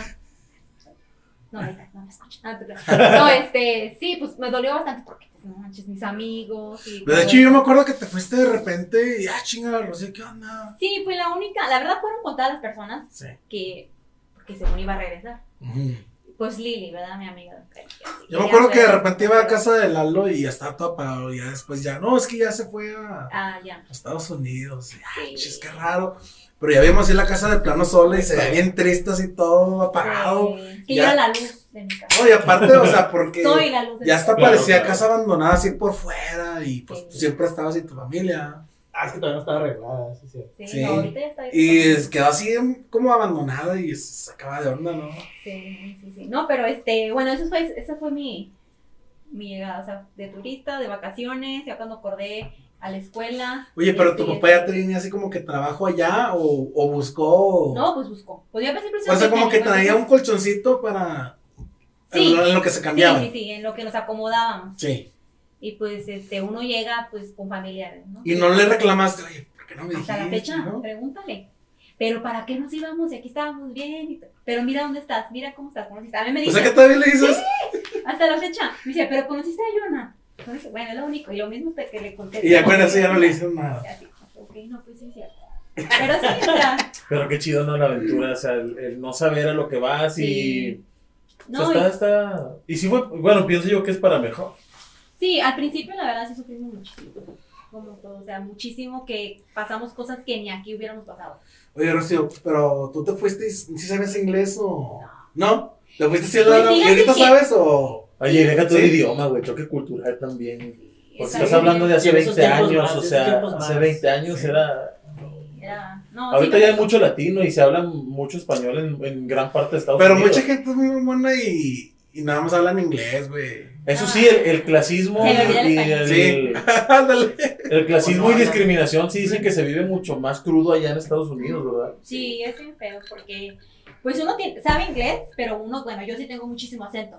No, ahorita no me escucha. Ah. No, este, sí, pues me dolió bastante porque, pues, no manches, mis amigos y. De hecho, yo me acuerdo que te fuiste de repente y, ah, chinga, Rocío, ¿qué onda? Sí, pues la única, la verdad fueron contadas las personas Sí. que, porque según iba a regresar. Pues Lili, ¿verdad? Mi amiga. que- que Yo me acuerdo que de repente iba a casa de Lalo y ya estaba todo apagado. Y ya después ya, no, es que ya se fue a, Ah, ya. a Estados Unidos. Y, ay, Sí. qué raro. Pero ya vimos así la casa de plano sola y se ve bien triste así todo apagado. Sí, que Ya. era la luz de mi casa. No, y aparte, o sea, porque Soy la luz de ya hasta parecía claro. casa abandonada así por fuera y pues Sí. tú siempre estabas y tu familia. Ah, es que todavía no estaba arreglada, sí, sí. Sí, Sí. no, ahorita ya está. Y es- quedó así como abandonada y se sacaba de onda, ¿no? Sí, sí, sí. No, pero este, bueno, eso fue, esa fue mi, mi llegada, o sea, de turista, de vacaciones, ya cuando acordé, a la escuela. Oye, pero tu Este, papá ya tenía así como que trabajo allá o, o buscó. No, pues buscó. Pues yo siempre o sea, como que traía un colchoncito para. Sí. en, lo, en lo que se cambiaba. Sí, sí, sí, en lo que nos acomodábamos. Sí. Y pues este, uno llega pues con familiares, ¿no? Y no le reclamaste, oye, ¿por qué no me dijiste? Hasta la fecha, no? pregúntale. Pero ¿para qué nos íbamos? Y aquí estábamos bien. Pero mira dónde estás, mira cómo estás. conociste. A mí me O dice, sea, que todavía le dices. hasta la fecha, me dice, pero conociste a Yona. Entonces, bueno, es lo único. Y lo mismo te- que le conté. Y eso ya no le dices nada. Así, ok, no, pues sí, cierto. Pero sí, o sea, Pero qué chido, ¿no? La aventura, o sea, el, el no saber a lo que vas y... Sí. o sea, no, está, y- está... Y sí fue, bueno, pienso yo que es para mejor. sí, al principio la verdad sí sufrimos muchísimo. Como todo, o sea, muchísimo que pasamos cosas que ni aquí hubiéramos pasado. Oye, Rocío, pero tú te fuiste, ¿sí sabes inglés o.? ¿No? ¿Te fuiste así a Pues ¿Y ahorita que- sabes o.? Oye, deja todo Sí. el idioma, güey, choque cultural también. Porque estás hablando de hace Y en esos 20 tiempos años, más, o sea, hace más. 20 años Sí. era... Era, no, Ahorita sí, ya hay mucho latino y se habla mucho español en, en gran parte de Estados Pero Unidos. mucha gente es muy mamona y, y nada más hablan inglés, güey. Eso sí, el, el clasismo el y el, Sí. Ándale. el clasismo No, y discriminación sí dicen que se vive mucho más crudo allá en Estados Unidos, ¿verdad? Sí, es bien feo porque pues uno tiene- sabe inglés, pero uno, bueno, yo sí tengo muchísimo acento,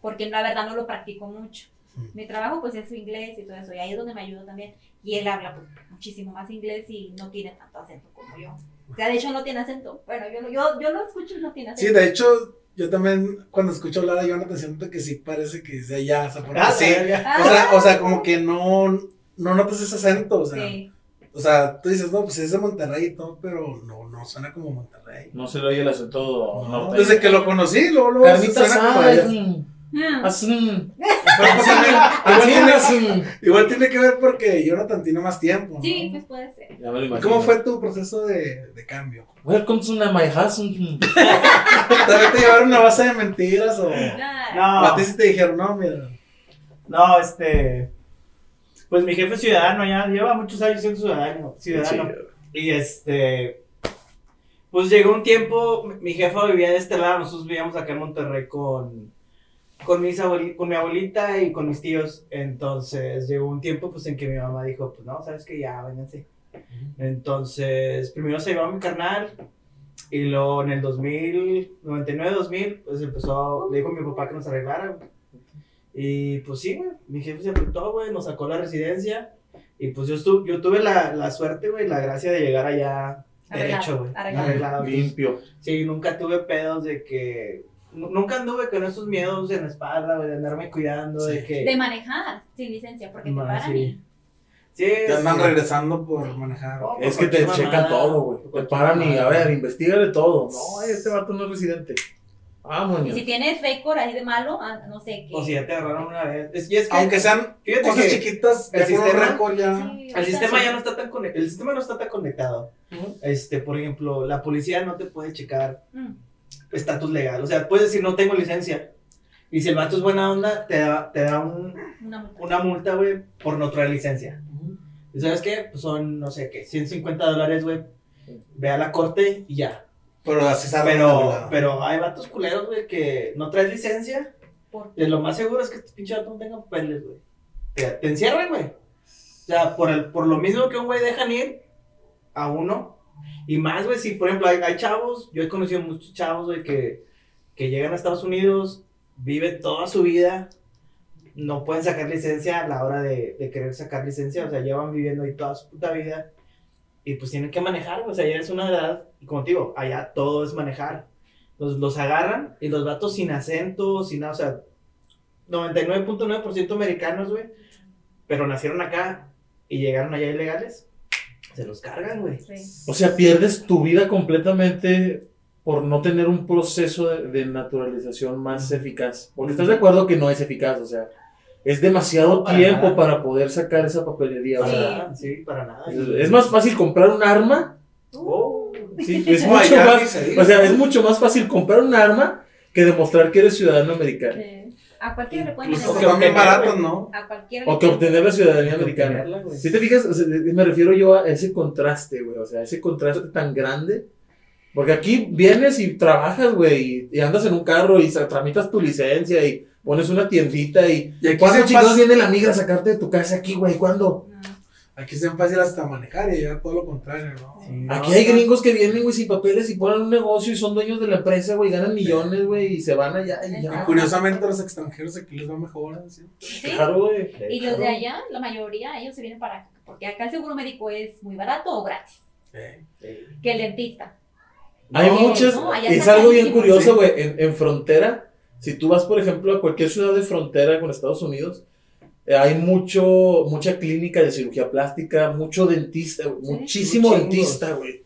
porque la verdad no lo practico mucho. Mi trabajo pues es su inglés y todo eso, y ahí es donde me ayuda también. Y él habla pues muchísimo más inglés y no tiene tanto acento como yo. O sea, de hecho no tiene acento. Bueno, yo, lo- yo, yo lo escucho y no tiene Sí, acento. de hecho, yo también cuando escucho hablar a Jonathan siento que sí parece que de allá, o sea, Ah, sí. O sea, o sea, como que no, no notas ese acento, o sea. Sí. O sea, tú dices, no, pues es de Monterrey y todo, pero no, no suena como Monterrey. No se le oye el acento No, norte. desde que lo conocí, luego, luego Carnita suena como asada, allá. Pues, igual, tiene, que ver porque Jonathan tiene más tiempo, ¿no? Sí, pues puede ser. Ya me lo ¿Y imagino. ¿Cómo fue tu proceso de, de cambio? Welcome to my house. ¿También te llevaron una base de mentiras o, Ah, o a No, ti sí te dijeron, no, mira, no, este. Pues mi jefe es ciudadano ya, lleva muchos años siendo ciudadano. ciudadano. Y este. Pues llegó un tiempo, mi- mi jefa vivía de este lado, nosotros vivíamos acá en Monterrey con, con, mis con mi abuelita y con mis tíos. Entonces llegó un tiempo pues en que mi mamá dijo, pues no, sabes que ya, vénganse. Entonces, primero se llevó a mi carnal y luego en el 2000, 99-2000, pues empezó, le dijo a mi papá que nos arreglara. Y pues sí, güey, mi jefe se apretó, güey, nos sacó la residencia. Y pues yo, estuve, yo tuve la, la suerte, güey, la gracia de llegar allá Arreglado, derecho, güey. arreglado. Arreglado. Entonces, Limpio. Sí, nunca tuve pedos de que... nu- Nunca anduve con esos miedos en la espalda, güey, de andarme cuidando, de que... de manejar sin licencia, porque te paran sí. y- Sí, te andan sí. regresando por manejar. Oh, Es por que te checan todo, güey. por Te paran y, a ver, investigale todo. No, este vato no es residente. Y Vámonos. si tienes récord ahí de malo, ah, no sé qué. O si ya te agarraron una vez. Es, y es que Aunque sean Fíjate cosas que chiquitas, el sistema- récord ya. Sí, el sistema sí. ya no está tan conectado. El sistema no está tan conectado. Este, por ejemplo, la policía no te puede checar Mm. Estatus legal. O sea, puedes decir no tengo licencia. Y si el vato es buena onda, te da, te da un- Una multa. güey, por no traer licencia. ¿Y sabes qué? Pues son, no sé qué, 150 dólares, güey. Ve a la corte y ya. Pero Pero, pero hay vatos culeros, güey, que no traes licencia. Por- Y lo más seguro es que este pinche vato no tenga papeles, güey. Te, te encierran, güey. O sea, por, el, por lo mismo que un güey dejan ir a uno. Y más, güey, si por ejemplo hay, hay chavos, yo he conocido muchos chavos, güey, que, que llegan a Estados Unidos, viven toda su vida, no pueden sacar licencia a la hora de, de querer sacar licencia, o sea, llevan viviendo ahí toda su puta vida. Y pues tienen que manejar, o sea, ya es una edad, y como te digo, allá todo es manejar. Los, los agarran y los vatos sin acento, sin nada, o sea, 99.9% americanos, güey, pero nacieron acá y llegaron allá ilegales, se los cargan, güey. Sí. O sea, pierdes tu vida completamente por no tener un proceso de, de naturalización más eficaz. Porque estás de acuerdo que no es eficaz, o sea, es demasiado para tiempo nada. para poder sacar esa papelería. Para nada, sí, para nada. es, es más fácil comprar un arma. Oh, Sí, es mucho más, o sea, es mucho más fácil comprar un arma que demostrar que eres ciudadano americano. Sí. A cualquiera le pueden bien obtenerla, baratos, güey. ¿no? A cualquiera O que obtener la ciudadanía que americana. Si te fijas, o sea, me refiero yo a ese contraste, güey. O sea, ese contraste tan grande. Porque aquí vienes y trabajas, güey, y, andas en un carro y tramitas tu licencia y pones una tiendita y. Y aquí ¿Cuándo pasa- viene la migra a sacarte de tu casa aquí, güey? ¿Cuándo? No. Aquí es bien fácil hasta manejar y ya todo lo contrario, ¿no? Sí, no, Aquí hay gringos que vienen, güey, sin papeles y ponen un negocio y son dueños de la empresa, güey, ganan millones, güey, y se van allá y ya. Curiosamente, los extranjeros aquí les va mejor, ¿sí? Sí. Claro, güey. Y los de allá, la mayoría, ellos se vienen para acá. Porque acá el seguro médico es muy barato o gratis. Que el dentista. Hay No, muchas, no, allá es algo bien curioso, güey, en, en frontera, si tú vas, por ejemplo, a cualquier ciudad de frontera con Estados Unidos, hay mucho, mucha clínica de cirugía plástica, mucho dentista, muchísimo Chingos. dentista, güey.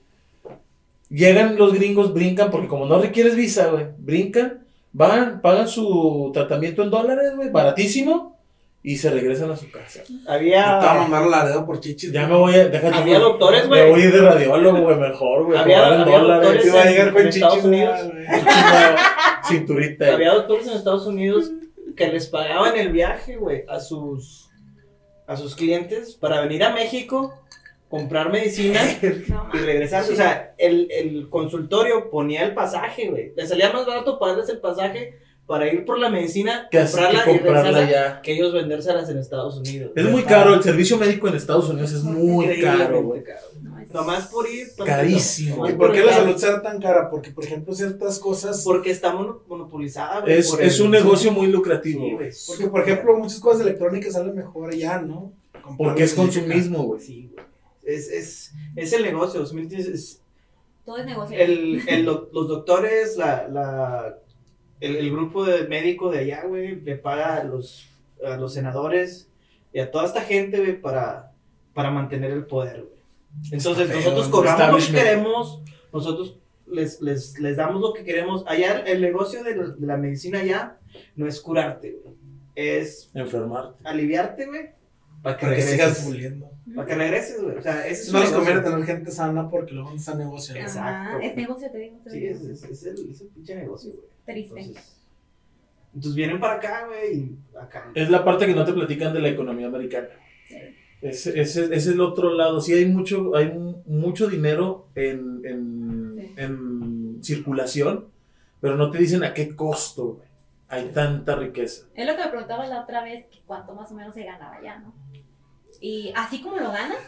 Llegan los gringos, brincan, porque como no requieres visa, güey, brincan, van, pagan su tratamiento en dólares, güey, baratísimo, y se regresan a su casa. Te va a Había, mandar la Laredo por chichis. Ya me voy a, déjate, Había güey, doctores, Me güey. voy a ir de radiólogo, güey, mejor, güey, Había- había dólares. doctores Te iba a en- llegar con en Estados chichis. Cinturita. había doctores en Estados Unidos que les pagaban el viaje, güey, a sus, a sus clientes para venir a México, comprar medicina No, y regresarse. O sea, el, el consultorio ponía el pasaje, güey. Les salía más barato pagarles el pasaje para ir por la medicina, que así que comprarla y comprarla ya. que ellos vendérselas en Estados Unidos. Es muy Está caro, el servicio médico en Estados Unidos es muy caro, güey. Nomás por ir. pues, Carísimo. ¿Y por qué la salud será tan cara? Porque, por ejemplo, ciertas cosas. Porque está mono- monopolizada, güey. Es, por es el- un negocio muy lucrativo, Sí, güey. güey. Porque, por ejemplo, muchas cosas electrónicas salen mejor allá, ¿no? Porque es consumismo, güey. Sí, güey. Es, es, es el negocio, Todo es negocio. el, los doctores, la, la, el, el grupo de médico de allá, güey, le paga a los, a los senadores y a toda esta gente, güey, para, para mantener el poder, güey. Entonces, nosotros ¿no? cobramos lo que queremos, nosotros les, les, les damos lo que queremos. Allá, el negocio de la, de la medicina allá no es curarte, güey. Es Enfermar. aliviarte, güey, para que Para que sigas. Para que regreses, güey. O sea, ese es No les conviene negocio. tener gente sana porque luego no están negociando. Exacto. Ajá, es negocio, te digo. te Sí, digo. es, es, es el, es el pinche negocio, güey. Triste. Entonces, entonces vienen para acá, güey, y acá. Es la parte que no te platican de la economía americana. Ese, ese, ese es el otro lado. Sí, hay mucho, hay mu- mucho dinero en, en, Sí. en circulación, pero no te dicen a qué costo, güey. Hay tanta riqueza. Es lo que me preguntaba la otra vez, que cuánto más o menos se ganaba allá, ¿no? Y así como lo ganas,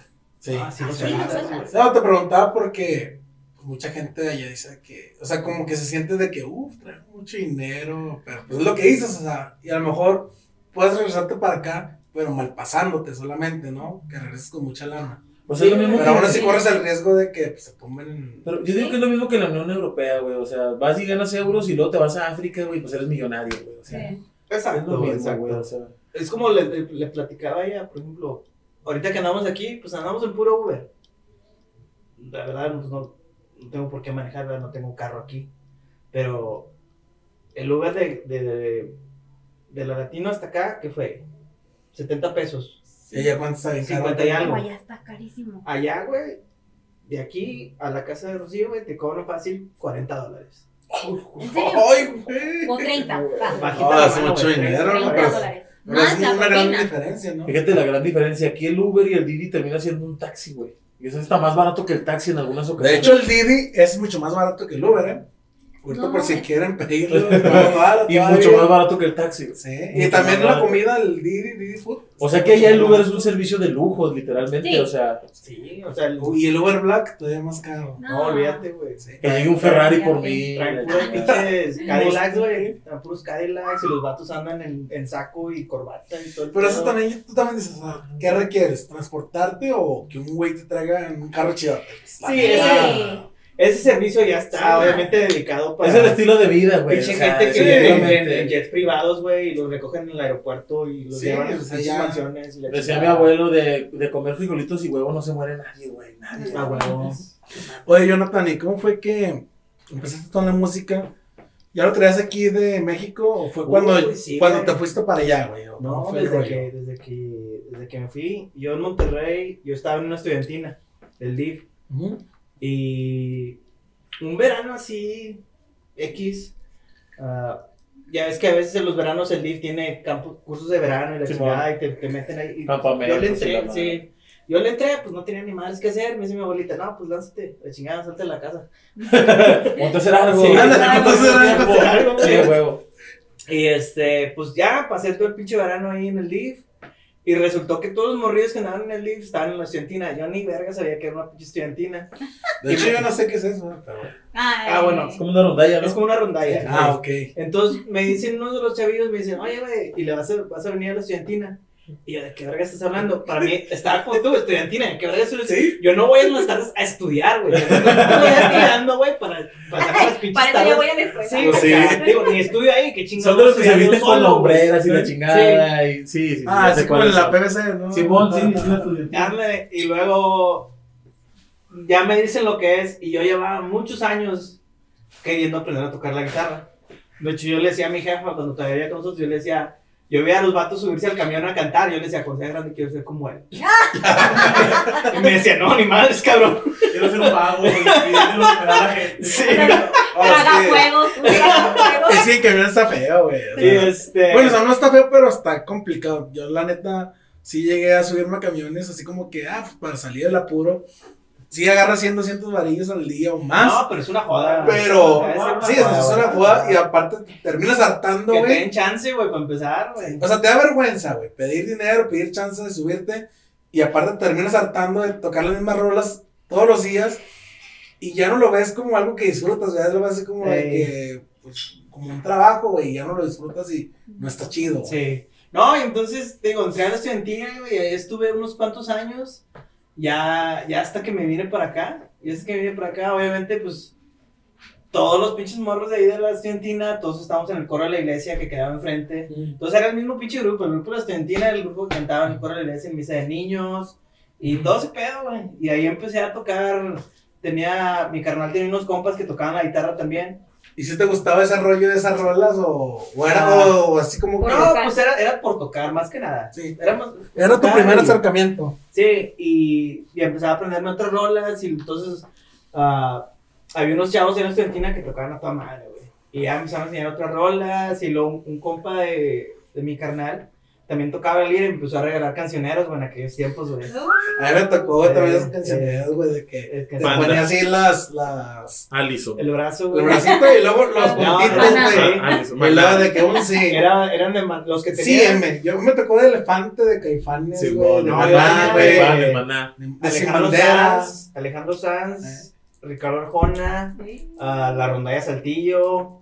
Sí. Ah, sí, así lo sueltas. No, te preguntaba porque mucha gente de allá dice que, o sea, como que se siente de que, uff, traigo mucho dinero, pero pues es lo que dices, o sea, y a lo mejor puedes regresarte para acá, pero mal pasándote solamente, ¿no? Que regreses con mucha lana. O sea, es lo mismo Pero que- aún así corres el riesgo de que pues, se tumben. Pero yo digo que es lo mismo que la Unión Europea, güey. O sea, vas y ganas euros y luego te vas a África, güey, pues eres millonario, güey. O sea, Sí. es Exacto, lo mismo, exacto. güey. O sea, Es como le, le- le platicaba a ella, por ejemplo, ahorita que andamos aquí, pues andamos en puro Uber. La verdad, pues, no, no tengo por qué manejar, ¿verdad? no tengo carro aquí. Pero el Uber de, de, de, de la Latino hasta acá, ¿qué fue? 70 pesos. ¿Ella cuánto está bien caro? 50 y algo. Allá está carísimo. Allá, güey, de aquí a la casa de Rocío, güey, te cobran fácil 40 dólares. ¿En serio? ¡Ay, güey! O 30. va. Bajita Ah, es mucho dinero, 30 ¿no? 30 Pero- es una gran diferencia, ¿no? fíjate la gran diferencia. Aquí el Uber y el Didi termina siendo un taxi, güey. Y eso está más barato que el taxi en algunas De ocasiones. hecho, el Didi es mucho más barato que el Uber, ¿eh? Ahorita No, por si quieren pedirlo, más barato y todavía. mucho más barato que el taxi. Sí, y también la comida, el Didi, Didi Food. O sea que allá el Uber es un servicio de lujo, literalmente. Sí. O sea, Sí, o sea, el, Y el Uber Black todavía más caro. no, olvídate, güey. Sí. que llegue un Ferrari por mí. Cadillacs, güey. Puros Cadillacs y los vatos andan en, en saco y corbata y todo el Pero eso también, tú también dices, ¿qué requieres? ¿Transportarte o que un güey te traiga en un carro chido? Sí, Sí. Ese servicio ya está, Sí. obviamente, dedicado para. Es el estilo de vida, güey. Pinche o sea, gente que vive en, jets privados, güey, y los recogen en el aeropuerto y los Sí, llevan a o sus mansiones. y Decía mi abuelo de, de comer frijolitos y huevo no se muere nadie, güey. Nadie. Ah, huevo. Oye, Jonathan, ¿y cómo fue que empezaste con la música? ¿Ya lo traías aquí de México o fue cuando, Uy, sí, cuando güey. te fuiste para allá, güey? ¿O cómo No, fue desde que, desde, que, desde que me fui, yo en Monterrey, yo estaba en una estudiantina del DIF. Ujú. Y un verano así, X, ah, ya ves que a veces en los veranos el DIF tiene campos, cursos de verano y la Sí, chingada y te, te meten ahí. y yo le entré, sí. Yo le entré, pues no tenía ni madres que hacer. Me dice mi abuelita, no, pues lánzate, la chingada, salte de la casa. Ponte a hacer algo. Sí, algo, Sí, huevo. Y este, pues ya pasé todo el pinche verano ahí en el DIF. Y resultó que todos los morrillos que andaban en el lift estaban en la estudiantina. Yo ni verga sabía que era una pinche estudiantina. De hecho, yo no sé qué es eso, pero. Ay. Ah, bueno, Es como una rondalla, ¿no? Es como una rondalla. Ah, ok. Entonces me dicen uno de los chavillos, me dicen, oye, güey, y le vas a, vas a venir a la estudiantina. Y yo, ¿de qué verga estás hablando? Para mí, estaba como tú, estudiantina, ¿de qué verga estoy Sí. Yo no voy a las tardes a estudiar, güey. Yo no estoy estudiando, güey, para, para sacar las pinches Para eso yo voy a la escuela. Sí, Pues o sí. sea, digo, ni estudio ahí, qué chingados. Son de los que se visten con hombreras y la Sí. chingada. Y, sí, sí, sí. Ah, así como en la. PVC, ¿no? Simón, sí, sí, la estudiantina. Y luego ya me dicen lo que es y yo llevaba muchos años queriendo aprender a tocar la guitarra. De hecho, yo le decía a mi jefa cuando todavía con nosotros, yo le decía, yo veía a los vatos subirse al camión a cantar, yo le decía, sea grande quiero ser como él. y me decía, no, ni madres, cabrón. Quiero ser un mago, y quiero superar a la gente. Sí. Traga fuegos. Sí, que no está feo, güey. o Y sea. este... Bueno, o sea, no está feo, pero está complicado. Yo, la neta, sí llegué a subirme a camiones así como que, ah, para salir del apuro. Sí agarra 100, 200 varillos al día o más. no, pero es una joda. pero, Es una sí, eso es joda, una joda y aparte terminas hartando, Que te güey. den chance, güey, para empezar, güey. O sea, te da vergüenza, güey, pedir dinero, pedir chance de subirte y aparte terminas hartando de tocar las mismas rolas todos los días y ya no lo ves como algo que disfrutas, ya lo ves así como de que, pues, como un trabajo, güey, ya no lo disfrutas y no está chido. Sí. No, y entonces, digo, entré a la estudiantina, güey, ahí estuve unos cuantos años, ya, ya hasta que me vine para acá, y hasta que me vine para acá, obviamente, pues, todos los pinches morros de ahí de la estudiantina, todos estábamos en el coro de la iglesia que quedaba enfrente, entonces era el mismo pinche grupo, el grupo de la estudiantina el grupo que cantaba en el coro de la iglesia en misa de niños, y todo ese pedo, güey, y ahí empecé a tocar, tenía, mi carnal tenía unos compas que tocaban la guitarra también, ¿Y si te gustaba ese rollo de esas rolas o, o era Ah. o, o así como que... No, pues era, era por tocar, más que nada, Sí. era más- Era tu primer y- acercamiento. Sí, y, y empezaba a aprenderme otras rolas y entonces ah, había unos chavos en la estudiantina que tocaban a toda madre, güey. Y ya empezaron a enseñar otras rolas y luego un, un compa de, de mi carnal también tocaba el líder y empezó a regalar cancioneros, güey, en aquellos tiempos, güey. A mí me tocó, güey, también Eh, esas canciones, güey, de que te Banda. ponía así las, las, Aliso. el brazo, el güey. bracito y luego los puntitos, güey. Ah, Aliso. Y luego de que un sí. Era, eran de los que Sí, tenían M. Yo me tocó de elefante, de caifanes, Sí, güey, de maná, güey. Maná, de Maná. Alejandro. Sanz, Alejandro Sanz, Ricardo Arjona, Sí. La Rondalla Saltillo.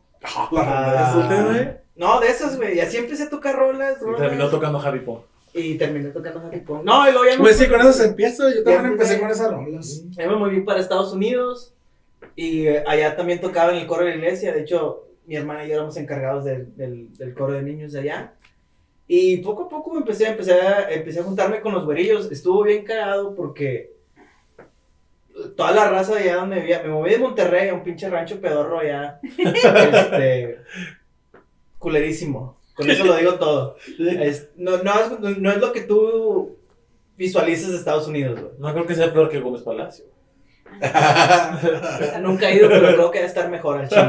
La rondalla, güey. No, de esas, güey. Y así empecé a tocar rolas, Y terminó tocando Javi Pong. Y terminé tocando Happy Pong. No, y luego ya me, Pues sí, con eso se empieza. Yo también Ya empecé con esas rolas. ya me moví para Estados Unidos. Y eh, allá también tocaba en el coro de la iglesia. De hecho, mi hermana y yo éramos encargados del, del, del coro de niños de allá. Y poco a poco empecé, empecé, a, empecé a juntarme con los güerillos. Estuvo bien cagado porque toda la raza de allá donde vivía, me moví de Monterrey a un pinche rancho pedorro allá. este, culerísimo. Con eso lo digo todo. Es- no, no, es, no es lo que tú visualizas de Estados Unidos, güey. No creo que sea peor que Gómez Palacio. Nunca he ido, pero creo que debe estar mejor al chile.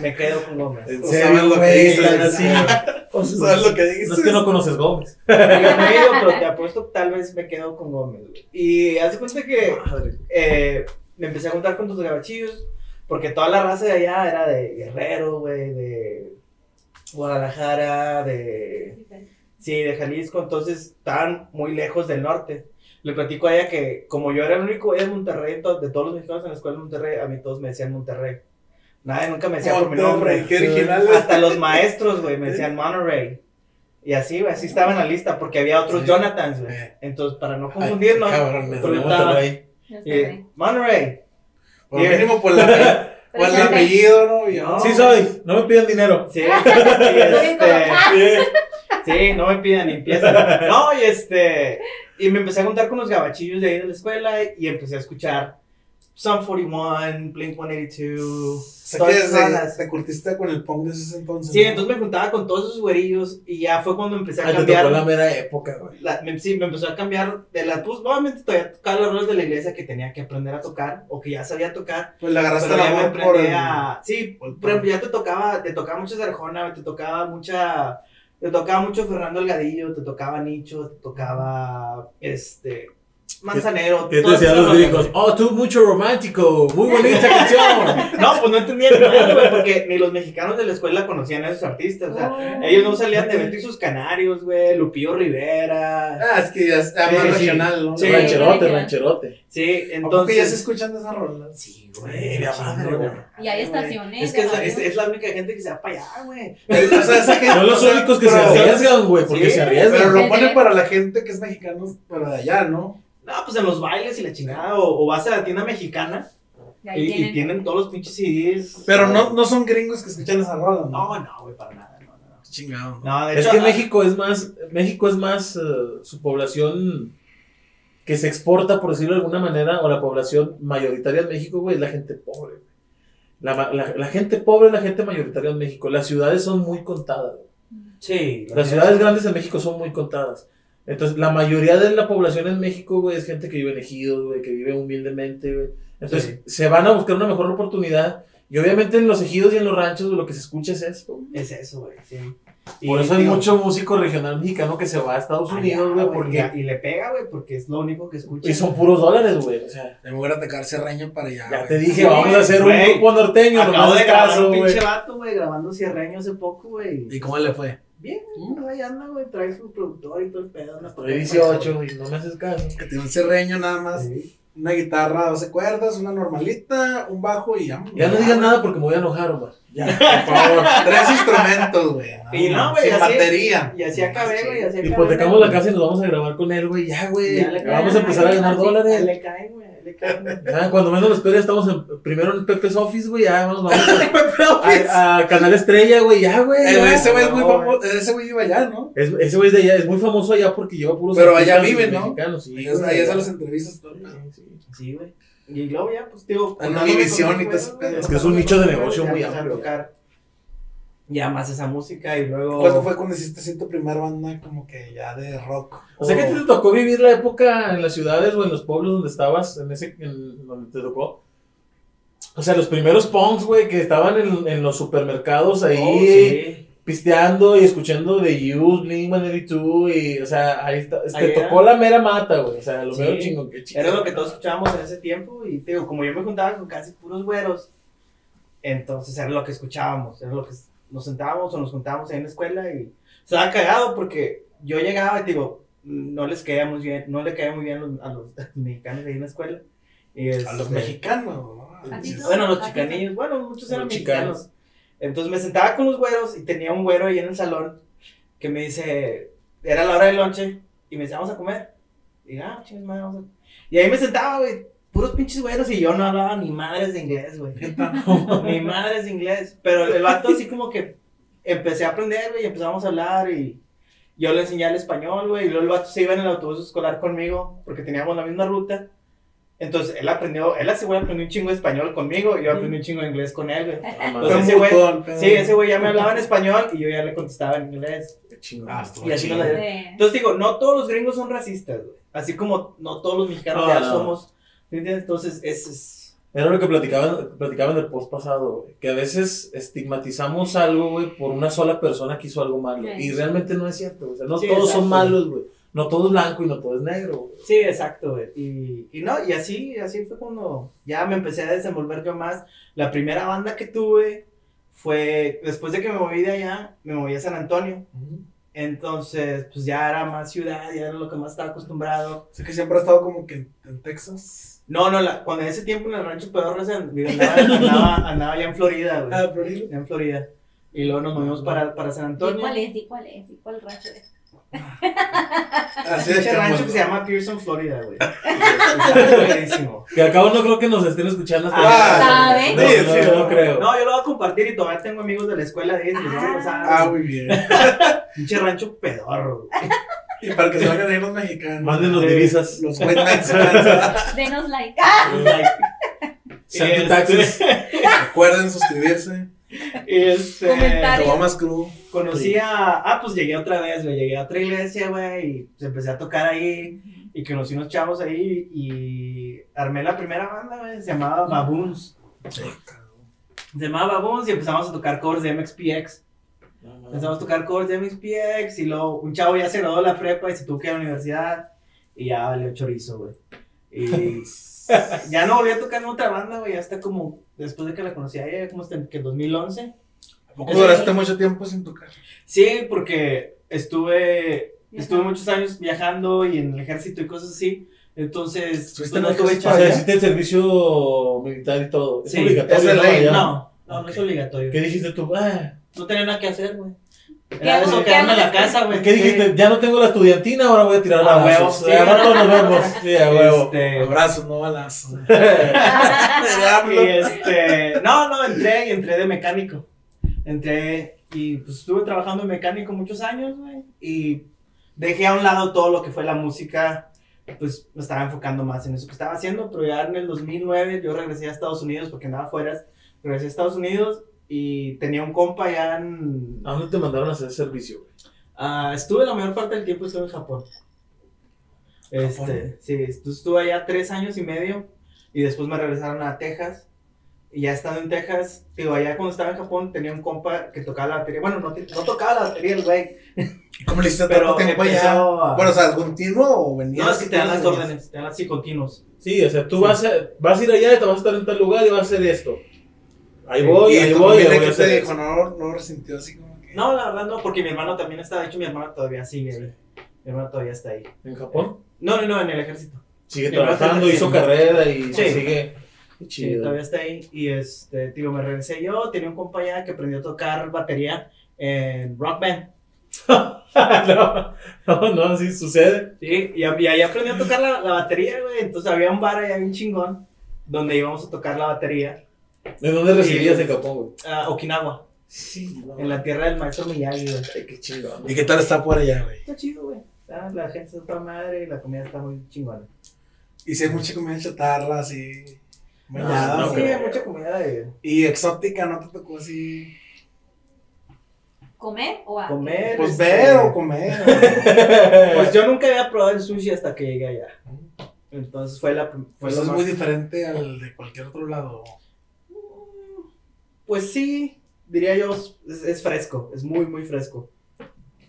Me quedo con Gómez. ¿En No serio, lo que güey? dices? así. ¿Sabes lo que dices? No es que no conoces Gómez. he ido, pero te apuesto tal vez me quedo con Gómez. güey. Y haz de cuenta que eh, me empecé a juntar con tus gabachillos, porque toda la raza de allá era de Guerrero, güey, de Guadalajara, de... Sí, de Jalisco, entonces estaban muy lejos del norte. Le platico a ella que como yo era el único de Monterrey, de todos los mexicanos en la escuela de Monterrey, a mí todos me decían Monterrey. Nadie nunca me decía por mi nombre. qué original. Hasta los maestros, güey, me decían Monterrey. Y así, güey, así estaba en la lista, porque había otros Sí. Jonathans, güey. Eh. Entonces, para no Ay, confundirnos, cabrón, me estaba- Monterrey. Está y-. Por mínimo por, la, por el apellido, ¿no? Yo-. Sí soy, no me piden dinero. Sí, este, sí, no me pidan ni empiezan. No, y este, y me empecé a juntar con los gabachillos de ahí de la escuela y empecé a escuchar Sum 41, Blink 182. O sea, que desde- te curtiste con el punk desde ese entonces. Sí, ¿no? entonces me juntaba con todos esos güerillos y ya fue cuando empecé a Ay, te cambiar. tocó la mera época, güey. la- me, sí, me empezó a cambiar de la pues obviamente todavía tocaba los roles de la iglesia que tenía que aprender a tocar o que ya sabía tocar Pues le agarraste pero el ya me amor por aprendí el... a sí por por ejemplo ya te tocaba te tocaba mucha Sarjona te tocaba mucha te tocaba mucho Fernando Elgadillo te tocaba Nicho te tocaba este manzanero. ¿Qué te todas decían los gringos? Oh, tú mucho romántico, muy bonita canción. No, pues no entendían nada, güey, porque ni los mexicanos de la escuela conocían a esos artistas. O sea, Oh. ellos no salían de Beto y sus canarios, güey, Lupillo Rivera. Ah, es que ya es ah, Sí, más sí. regional, ¿no? Sí. rancherote, ya. rancherote. Sí, Entonces, ya se escuchan esas rolas. Sí, güey, chingón, madre, güey. Y hay estaciones Es que de es la, es, radio. es la única gente que se va para allá, güey. O sea, esa gente. Son los o sea, únicos que se pero- arriesgan, güey, porque Sí, se Pero arriesgan. lo Sí, ponen para la gente que es mexicano, pero de allá, ¿no? No, pues en los bailes y la chingada. O, o vas a la tienda mexicana Y tienen- todos los pinches CDs. Pero no, no son gringos que escuchan esa rola, ¿no? No, no, güey, para nada. No, no. Chingado. de Es hecho, que ah, México es más, México es más, eh, su población que se exporta, por decirlo de alguna manera, o la población mayoritaria en México, güey, es la gente pobre. güey. La, ma- la- la gente pobre es la gente mayoritaria en México. Las ciudades son muy contadas. güey. Sí. Las ciudades grandes en México son muy contadas. Entonces, la mayoría de la población en México, güey, es gente que vive en ejidos, güey, que vive humildemente, güey. Entonces, se van a buscar una mejor oportunidad. Y obviamente en los ejidos y en los ranchos, güey, lo que se escucha es esto. güey. Es eso, güey, sí. Por Y, eso hay digo, mucho músico regional mexicano que se va a Estados allá, Unidos, güey, güey, porque... Y, y le pega, güey, porque es lo único que escucha. Y son puros dólares, güey. O sea, Me voy a atacar Cerreño para allá. ya güey. te dije, Sí, vamos a hacer un güey. grupo norteño, Acabo nomás de grabar caso, un güey. pinche vato, güey, grabando cierreño hace poco, güey. ¿Y cómo le fue? Bien, ahí anda, güey, trae su productor y todo el pedo. Estoy 18 y no me haces caso. Que tiene un cerreño nada más. Sí. Una guitarra, 12 cuerdas, una normalita, un bajo y ya. Ya no digas nada porque me voy a enojar, Omar. Ya, por favor. Tres instrumentos, güey. Y no, güey, Sin batería. Y así acabé, güey. Hipotecamos la casa y nos vamos a grabar con él, güey. Ya, güey. Ya le Vamos a empezar a ganar dólares. Le caen, güey, güey. Ya, cuando menos lo esperes, estamos en- primero en Pepe's Office, güey. Ya, vamos, vamos a, a Canal Estrella, güey. Ya, güey. Ese güey es muy famoso. Ese güey iba allá, ¿no? Es- ese güey es de allá, es muy famoso allá porque lleva puros. Pero allá artistas vive, ¿no? mexicanos, sí, güey. ahí hacen las entrevistas. todo. Sí, sí. Sí, güey. Y luego ya, pues, digo. Univisión con y todo güey, Es que es un nicho de negocio muy amplio. Ya más esa música y luego. ¿Cuándo fue cuando hiciste así tu primera banda como que ya de rock? O sea, que te tocó vivir la época en las ciudades o en los pueblos donde estabas, en ese, en donde te tocó. O sea, los primeros punks, güey, que estaban en, en los supermercados ahí, Oh, sí. pisteando y escuchando The Used, Blink-182 y, o sea, ahí está, te era. tocó la mera mata, güey, o sea, lo Sí. mero chingón que chingón. Era lo que todos escuchábamos en ese tiempo y te digo, como yo me juntaba con casi puros güeros, entonces era lo que escuchábamos, era lo que nos sentábamos o nos juntábamos ahí en la escuela y estaba cagado porque yo llegaba y digo, no les caía muy bien, no le caía muy bien a los, a los mexicanos ahí en la escuela. Y A los este, mexicanos, ¿no? Bueno, los chicanillos, bueno, muchos eran Los mexicanos. chicanos. Entonces me sentaba con los güeros y tenía un güero ahí en el salón que me dice, era la hora del lonche y me dice, vamos a comer. Y ah, chingas madre, vamos a... Y ahí me sentaba, güey, puros pinches güeros y yo no hablaba ni madres de inglés, güey. ni madres de inglés. Pero el vato así como que empecé a aprender, güey, y empezamos a hablar y yo le enseñé el español, güey, y luego el vato se iba en el autobús escolar conmigo porque teníamos la misma ruta. Entonces él aprendió, él ese güey aprendió un chingo de español conmigo y yo aprendí un chingo de inglés con él, güey. Ah, Entonces ese güey, sí, ese güey ya me hablaba en español y yo ya le contestaba en inglés. Qué chingón. Ah, Y así nos. Entonces digo, no todos los gringos son racistas, güey. Así como no todos los mexicanos No, ya no. somos. ¿Me entiendes? Entonces, es, es Era lo que platicaban, platicaban del post pasado, güey. Que a veces estigmatizamos algo, güey, por una sola persona que hizo algo malo. Sí. Y realmente no es cierto. O sea, no Sí, todos son malos, güey. No todo es blanco y no todo es negro, güey. Sí, exacto, güey. Y, y no, y así, así fue cuando ya me empecé a desenvolver yo más. La primera banda que tuve fue, después de que me moví de allá, me moví a San Antonio. Entonces, pues ya era más ciudad, ya era lo que más estaba acostumbrado. Sé que siempre ha estado como que en, en Texas. No, no, la, cuando en ese tiempo en el rancho digo, andaba, andaba, andaba ya en Florida, güey. Ah, Florida. Ya en Florida. Y luego nos movimos para, para San ¿Y Antonio. cuál es? ¿Y cuál es? ¿Y cuál rancho es? Así Pinche es rancho que se llama Pearson, Florida, güey. Buenísimo. Que al cabo no creo que nos estén escuchando hasta Ah, ¿Sabe? No, Sí, no, sí, no no. creo. No, yo lo voy a compartir y todavía tengo amigos de la escuela de ellos. Ah. o sea, Ah, muy bien. pinche rancho pedorro. güey. Y para que se vayan a ir los mexicanos. Mándenos Eh, divisas. Los white. Denos like. ¡Ah! Like, Send Este- taxes. Recuerden suscribirse. este, Comentario. Tomamos Crew. conocí a. Ah, pues llegué otra vez, güey. Llegué a otra iglesia, güey. Y pues, empecé a tocar ahí. Y conocí unos chavos ahí. Y armé la primera banda, güey. Se llamaba Baboons. Se llamaba Baboons y empezamos a tocar covers de MXPX. Empezamos a tocar covers de MXPX. Y luego un chavo ya se graduó de la prepa y se tuvo que ir a la universidad. Y ya valió chorizo, güey. Y ya no volví a tocar en otra banda, güey, hasta como, después de que la conocí a ella, como hasta que 2011. ¿A poco duraste mucho tiempo sin tocar? Sí, porque estuve, estuve muchos años viajando y en el ejército y cosas así. Entonces, ¿Estuviste pues, en no el tuve ejército O sea, chance. hiciste el servicio militar y todo. Es Sí, obligatorio. es ley. No, no, no es obligatorio. ¿Qué dijiste tú? Ah, No tenía nada que hacer, güey. ¿Qué Era eso, quedarme en la casa, güey. ¿Qué dijiste? Ya no tengo la estudiantina, ahora voy a tirar A balazos. huevo, sí. A rato nos vemos. Sí, a huevo. Este, Abrazos, no balazos. y este, no, no, entré y entré de mecánico. Entré y pues estuve trabajando de mecánico muchos años, güey. Y dejé a un lado todo lo que fue la música. Pues me estaba enfocando más en eso que estaba haciendo. Pero ya en el 2009 yo regresé a Estados Unidos porque andaba afuera. Regresé a Estados Unidos y tenía un compa ya en... ¿A dónde te mandaron a hacer servicio? güey? Ah, estuve la mayor parte del tiempo estuve en Japón. Este, sí, estu- estuve allá tres años y medio y después me regresaron a Texas. Y ya estando en Texas, digo, allá cuando estaba en Japón tenía un compa que tocaba la batería. Bueno, no, no tocaba la batería el güey. ¿Cómo le hiciste Pero tanto tiempo allá? a- Bueno, o sea, ¿continuo o venías? No, es que te dan las ¿Cómo órdenes, te dan así continuos. Sí, o sea, tú Vas, a, vas a ir allá y te vas a estar en tal lugar y vas a hacer esto. Ahí voy, y ahí voy, ahí voy que te dijo, no, no resintió así como que. No, la verdad no, porque mi hermano también está, de hecho mi hermano todavía sigue ahí. Mi hermano todavía está ahí. ¿En Japón? No, no, no, en el ejército. Sigue Mi trabajando, hizo carrera y Sí. sigue. Sí, todavía está ahí. Y este, digo, me regresé yo. Tenía un compa allá que aprendió a tocar batería en Rock Band. no, no, no, así sucede. Sí, y, y ahí aprendió a tocar la, la batería, güey. Entonces había un bar allá bien chingón donde íbamos a tocar la batería. ¿De dónde residías en Japón, güey? a Okinawa, Sí, no. en la tierra del maestro Miyagi, güey. Ay, qué chingón. ¿Y qué tal está por allá, güey? Está chido, güey. La gente está toda madre y la comida está muy chingona. Y si hay mucha comida chatarra, así. No, no sí, hay mucha comida de Y exótica, ¿no te tocó así? ¿Comer o a comer. Pues este, ver o comer. Pues yo nunca había probado el sushi hasta que llegué allá. Entonces fue la. Fue Pues lo es más- muy diferente al de cualquier otro lado. Pues sí, diría yo, es, es fresco, es muy, muy fresco.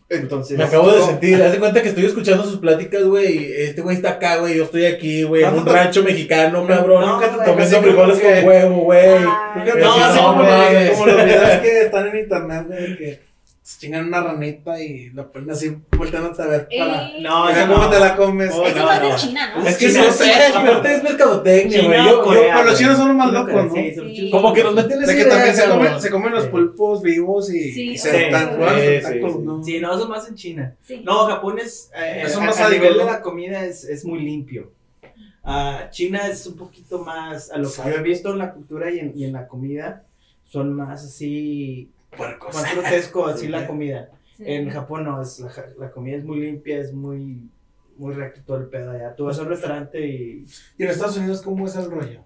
Entonces, Me acabo de no, sentir, haz de cuenta que estoy escuchando sus pláticas, güey. Este güey está acá, güey. Yo estoy aquí, güey, en No, un no, rancho mexicano, cabrón. no, Nunca te así frijoles con huevo, güey. Ah, No, sí, así no como, mames. como los videos que están en internet, güey, que se chingan una ranita y la ponen así volteándote a ver para. Eh, No, Mira eso cómo no. te la comes. Oh, Eso no, no es de no. China, ¿no? Es que China, no sé, aparte es mercadotecnia, güey. Yo- pero los chinos son los más locos, ¿no? Sí, son Sí. chinos. Como que nos meten De que también se comen, se comen los pulpos vivos y, Sí, y se sí. están Sí, jugando sí. ¿no? Sí, no, eso más en China. Sí. No, Japón es, eh, Eso a, más a nivel ¿no? de la comida es, es muy limpio. Ah, China es un poquito más, a lo que Sí. yo he visto en la cultura y en, y en la comida, son más así, Puercos. más grotesco así Sí. la comida. Sí. En Japón no, es la, la comida es muy limpia, es muy, muy recto todo el pedo allá. Tú vas a un restaurante y... ¿Y en Estados Unidos cómo es el rollo?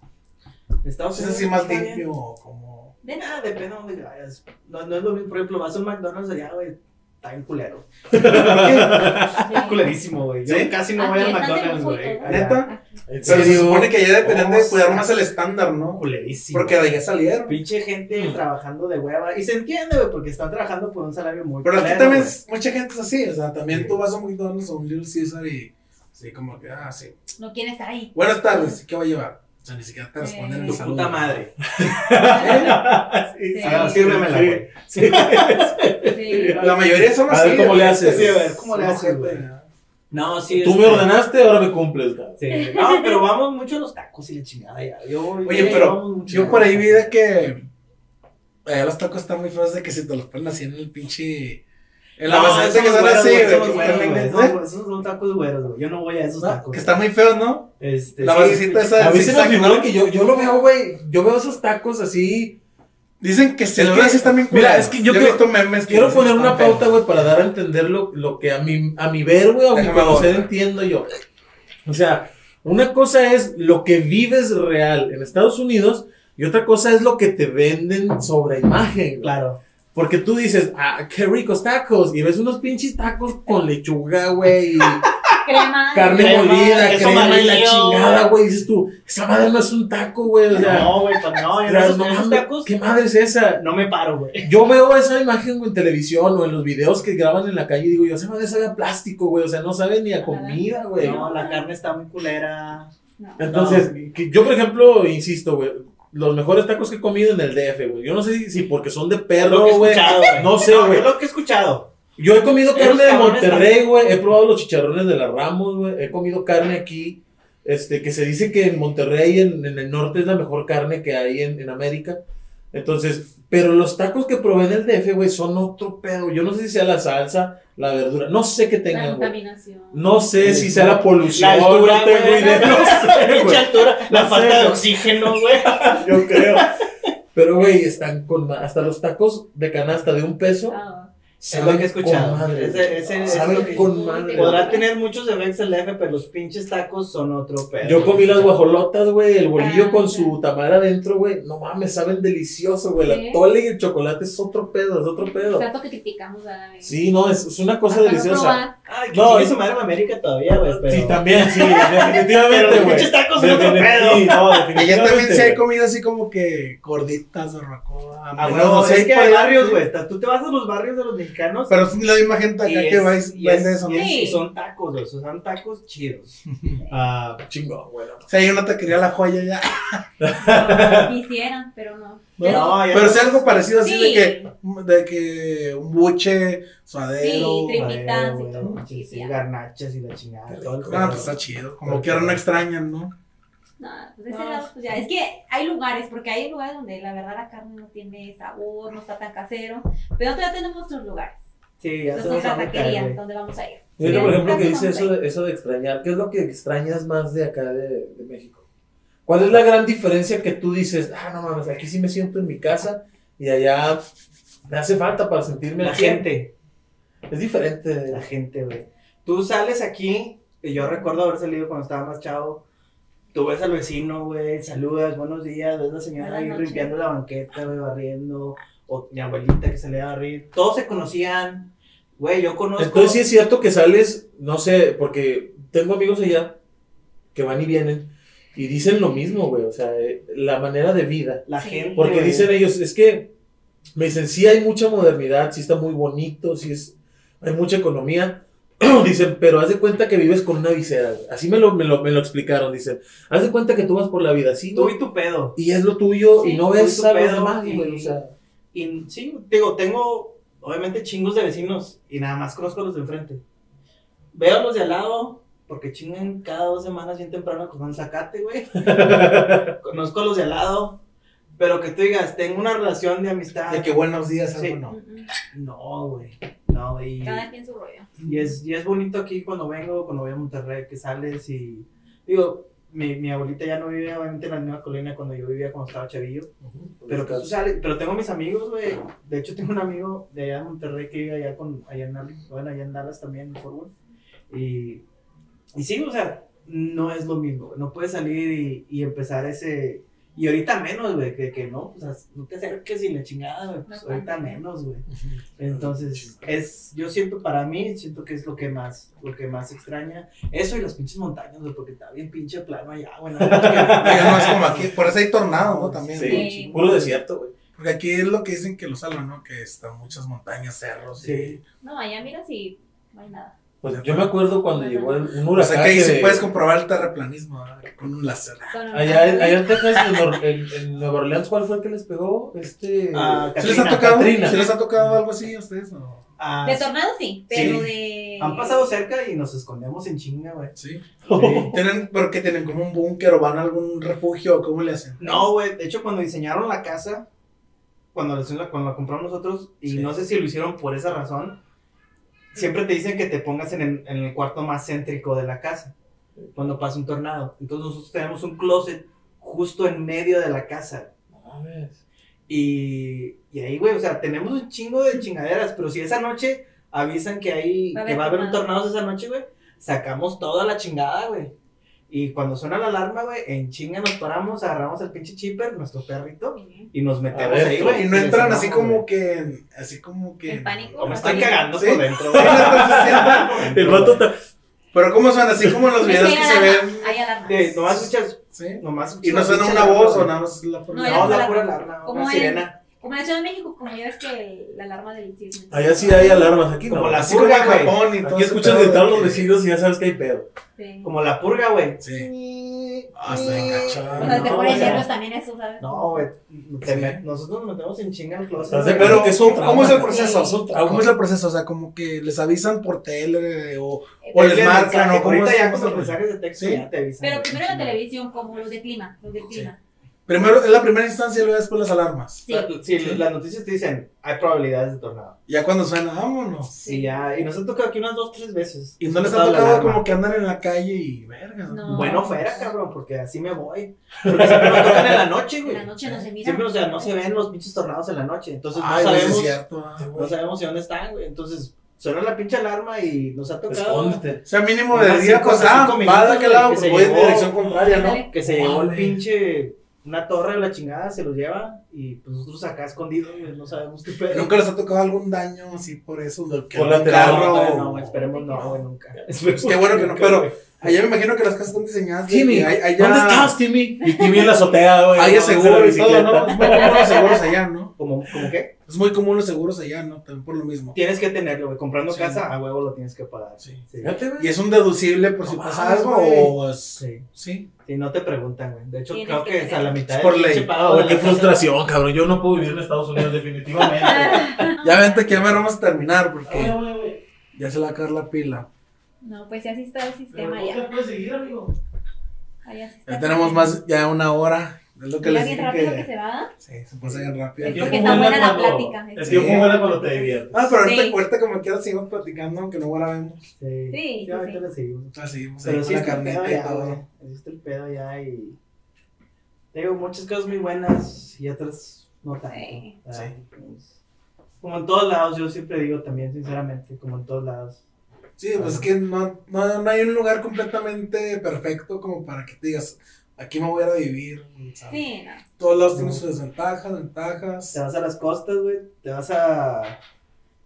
en Estados ¿Es Unidos así más limpio o como.? Ah, depende de dónde vayas. No, no es lo mismo, por ejemplo, vas a un McDonald's allá, güey, está bien culero. Está culerísimo, güey. Yo ¿Sí? casi no voy de McDonald's, güey. ¿Neta? ¿En Pero se supone que ya deberían de cuidar más el estándar, ¿no? Culerísimo. Porque de allá salieron. Pinche gente Mm. trabajando de hueva. Y se entiende, güey, porque están trabajando por un salario muy Pero aquí también mucha gente es así. O sea, también Sí. tú vas a un McDonald's o un Little Caesar y. Sí, como que, ah, sí. No quieren estar ahí. Buenas tardes, ¿qué va a llevar? O sea, ni siquiera te Sí. responden el Tu saludo. puta madre. Sí. Ah, sírvemela, Sí. güey. Sí. La mayoría son A así. ver cómo le haces. Sí, a ver, ¿cómo le haces, güey? ¿no? Sí. Tú este, me ordenaste, ahora me cumples. Sí. No, pero vamos mucho a los tacos y la chingada ya. Yo, Oye, pero. Yo por ahí vi de que. Allá los tacos están muy feos de que si te los ponen así en el pinche. En la No, que son güeros, así, güey, esos güeros, güey, en- esos- son tacos güeros, güey. Yo no voy a esos ¿no? tacos. Que están muy feos, ¿no? Este, La basecita esa- A mí se me figura ¿no? que yo, yo lo veo, güey. Yo veo esos tacos así. Dicen que se que- así también mira, es que yo he quiero- visto memes que Quiero poner una pauta, güey, para dar a entender lo, lo que a mi, a mi ver, güey, a mi conocer entiendo yo. O sea, una cosa es lo que vives real en Estados Unidos y otra cosa es lo que te venden sobre imagen. Claro. Porque tú dices, ah, qué ricos tacos. Y ves unos pinches tacos con lechuga, güey. Crema. carne Crema, molida, queso crema y la chingada, güey. Dices tú, esa madre no es un taco, güey. O sea, No, güey, pues no, o en sea, esos, no esos tacos ¿qué madre es esa? no me paro, güey. Yo veo esa imagen en televisión o en los videos que graban en la calle y digo, yo, esa madre sabe a plástico, güey. O sea, no sabe ni a comida, güey. No, la carne está muy culera. No. Entonces, que yo, por ejemplo, insisto, güey. Los mejores tacos que he comido en el DF, güey. Yo no sé si, si porque son de perro, güey. No sé, güey. Es lo que he escuchado. Yo he comido carne de Monterrey, güey. He probado los chicharrones de la Ramos, güey. He comido carne aquí. Este, que se dice que en Monterrey, en, en el norte, es la mejor carne que hay en, en América. Entonces, pero los tacos que probé en el DF, güey, son otro pedo. Yo no sé si sea la salsa, la verdura. No sé qué La tengan, güey. contaminación. No sé si sea la polución. La altura, no tengo idea. No sé, Mucha altura, la No falta sé, de oxígeno, güey. Yo creo. Pero, güey, están con. Hasta los tacos de canasta de un peso. Ah, Es lo que he escuchado. Madre. Ese- ese- es Saben lo que- con madre. Podrá tener muchos defectos el F, pero los pinches tacos son otro pedo. Yo comí las guajolotas, güey, el bolillo Ah, con sí. su tamal adentro, güey. No mames, saben delicioso, güey. La tole y el chocolate es otro pedo, es otro pedo. Tanto que criticamos a la Sí, no, es, es una cosa deliciosa. Ay, que No, no, es- su madre en América todavía, güey. Pero... Sí, también, sí, definitivamente, güey. pinches tacos son otro pedo. sí, no, Allá también se ha güey. comido así como que gorditas de barbacoa. Ah, bueno, no sé, es que hay barrios, güey. Tú te vas a los barrios de los mexicanos. Pero es la misma gente acá que vais, y vende eso. ¿no? Sí. son tacos, güey. Son tacos chidos. Ah, Chingón, güey. O sea, hay una taquería La Joya ya. Quisieran, pero no. ¿No? Pero no. es algo parecido así Sí. de que, de que un buche, suadero. Sí, Trimitas y todo, sí, sí, garnachas y la chingada. todo el Ah, pues está chido. Como que ahora no extrañan, ¿no? No, pues de ese No. lado, pues ya. Es que hay lugares, porque hay lugares donde la verdad la carne no tiene sabor, no está tan casero. Pero todavía tenemos nuestros lugares. Sí, ya meter, taquerías, donde vamos a ir. Por ejemplo, que dice eso de, eso de extrañar. ¿Qué es lo que extrañas más de acá de, de México? ¿Cuál es la gran diferencia que tú dices, ah, no mames, aquí sí me siento en mi casa y allá me hace falta para sentirme La aquí"? gente. Es diferente. La gente, güey. Tú sales aquí, y yo recuerdo haber salido cuando estaba más chavo. Tú ves al vecino, güey, saludas, buenos días, ves a la señora Buenas ahí noches. limpiando la banqueta, güey, barriendo, o mi abuelita que salía a barrir. Todos se conocían, güey, yo conozco. Entonces sí es cierto que sales, no sé, porque tengo amigos allá que van y vienen y dicen lo mismo, güey, o sea, eh, la manera de vida. la Sí. gente. Porque dicen ellos, es que me dicen, sí hay mucha modernidad, sí está muy bonito, sí es, hay mucha economía. dicen, pero haz de cuenta que vives con una visera. güey. Así me lo, me, lo, me lo explicaron, dicen. Haz de cuenta que tú vas por la vida así, Tú ¿no? y tu pedo. Y es lo tuyo y Sí, no tú ves y tu a los pedo demás, y- güey, o sea. Y sí, digo, tengo obviamente chingos de vecinos y nada más conozco a los de enfrente. Veo a los de al lado porque chingan cada dos semanas bien temprano con un zacate, güey. conozco a los de al lado, pero que tú digas, tengo una relación de amistad. De que buenos días, Sí. algo no. No, güey. No, güey. Cada quien su rollo. Y es, y es bonito aquí cuando vengo, cuando voy a Monterrey, que sales y. Digo, mi, mi abuelita ya no vive obviamente en la misma colonia cuando yo vivía cuando estaba chavillo. Pero pues tú sales, pero tengo mis amigos, güey. De hecho, tengo un amigo de allá de Monterrey que vive allá con, allá en Dallas, bueno, allá en Dallas también, en Fort Worth. Y, y sí, o sea, no es lo mismo. No puedes salir y, y empezar ese. Y ahorita menos, güey, que, que no, o sea, no te acerques y la chingada, güey. Pues No, ahorita menos, güey. Entonces, es, yo siento para mí, siento que es lo que más, lo que más extraña. Eso y las pinches montañas, güey, porque está bien pinche plano allá, güey. no, Ya no es como aquí, por eso hay tornados, ¿no? También. Sí, Sí. puro desierto, güey. Porque aquí es lo que dicen que lo salvan, ¿no? Que están muchas montañas, cerros. Sí. No, allá mira si no hay nada. Pues yo me acuerdo cuando llegó el- un O huracán. sea que ahí sí puedes comprobar el terraplanismo ¿verdad? con un láser. Allá, en- allá en Texas, en, en- en Nueva Orleans, ¿cuál fue el que les pegó? Este. Ah, ¿Se les ha tocado? ¿Se les ha tocado algo así a ustedes? o? Ah, De tornado sí, pero Sí. de. Han pasado cerca y nos escondemos en chinga, güey. Sí. ¿Tienen, ¿Pero que tienen como un búnker o van a algún refugio o cómo le hacen? No, güey. De hecho, cuando diseñaron la casa, cuando la, cuando la compramos nosotros, y Sí. no sé si lo hicieron por esa razón, siempre te dicen que te pongas en el, en el cuarto más céntrico de la casa cuando pasa un tornado. Entonces nosotros tenemos un closet justo en medio de la casa. Mames. Y, y ahí, güey, o sea, tenemos un chingo de chingaderas, pero si esa noche avisan que hay, Va a que haber va a haber un tornado esa noche, güey, sacamos toda la chingada, güey. Y cuando suena la alarma, güey, en chinga nos paramos, agarramos el pinche chipper, nuestro perrito, y nos metemos ver, ahí, güey. Y no entran así como que. en- Así como que. En pánico. O me pánico. cagando ¿Sí? por dentro, güey. El vato está. Pero ¿cómo suena? Así como en los videos que se ven. Hay alarmas. Sí, nomás escuchas, ¿Sí? nomás Y no escuchas suena una voz o nada más la No, pura No, la pura alarma, como una en- sirena. Como en la Ciudad de México, como ya ves que la alarma del cisne. Allá sí hay alarmas, aquí Como no. la purga, güey. Japón y todo. Aquí escuchas gritar a de los vecinos y ya sabes que hay pedo. Sí. Como la purga, güey. Sí. Ah, está enganchado. Cuando te no, pones o sea, nervios también eso, ¿sabes? No, güey. te Nosotros nos metemos en chinga al closet. ¿Estás de güey. Pero, que es un ¿cómo es el proceso? Sí. ¿Cómo es el proceso? O sea, como que les avisan por tele o, Eh, o les marcan o cómo Ahorita es- ya con los mensajes de texto Sí. ya te avisan. Pero güey, primero la chingada. televisión, como los de clima, los del clima. Primero, es la primera instancia y luego después las alarmas. Sí. La- Sí, las noticias te dicen, hay probabilidades de tornado. Ya cuando suena, vámonos. Y ya, y nos ha tocado aquí unas dos, tres veces. Y no les ha tocado como que andan en la calle y verga. No. Bueno, fuera, cabrón, porque así me voy. Porque siempre nos tocan en la noche, En güey. la noche no se mira. Siempre, o sea, no se ven los pinches tornados en la noche. Entonces Ay, no sí sabemos, es cierto. ah, no sabemos si dónde están, güey. Entonces suena la pinche alarma y nos ha tocado Escóndete. O sea, mínimo de día, cinco, pues, ah, va de aquel lado, que pues voy en dirección contraria, ¿no? Que se llevó el pinche una torre de la chingada, se los lleva y pues nosotros acá escondidos, no sabemos qué pedo. Nunca les ha tocado algún daño así por eso, Por No, carro. no, esperemos no, nunca. Esperemos qué bueno que no, pero-. Allá me imagino que las casas están diseñadas. Timmy, ¿dónde estás, Timmy? Y Timmy en la azotea, güey. Hay no, seguro la y todo, ¿no? bicicleta. Es muy común los seguros allá, ¿no? ¿Cómo, ¿Cómo qué? Es muy común los seguros allá, ¿no? También por lo mismo. Tienes que tenerlo, güey. Comprando Sí. casa, a huevo lo tienes que pagar. Sí. Sí. Fíjate, güey. Y es un deducible por si pasa algo o es... Sí. Sí. Sí, no te preguntan, güey. De hecho, creo que es a la mitad Es por ley. qué la frustración, cabrón. Yo no puedo vivir en Estados Unidos, definitivamente. Ya vente que ya me vamos a terminar porque ya se le va a caer la pila. No, pues así está el Pero sistema te ya. puedes seguir, amigo. Ahí así está Ya tenemos más, ya una hora. Es lo que les bien rápido que... que se va. Sí, se pasa bien rápido. Es tiempo está buena la plática. El Sí. tiempo vuela cuando te diviertes. Ah, pero ahorita Sí. como quiera seguimos platicando aunque no grabemos. Sí, Sí, sí, sí, ahorita sí. le seguimos. Ah, seguimos Pero sí la está el pedo carnita y ya, todo. está el pedo ya y... Te digo, muchas cosas muy buenas y otras no tanto. Sí. Ah, Sí. pues, Como en todos lados, yo siempre digo también, sinceramente, como en todos lados. Sí, pues es que no, no, no hay un lugar completamente perfecto como para que te digas, aquí me voy a ir a vivir. ¿sabes? Sí, no. Todos lados tienen sus desventajas, ventajas. Te vas a las costas, güey, te vas a...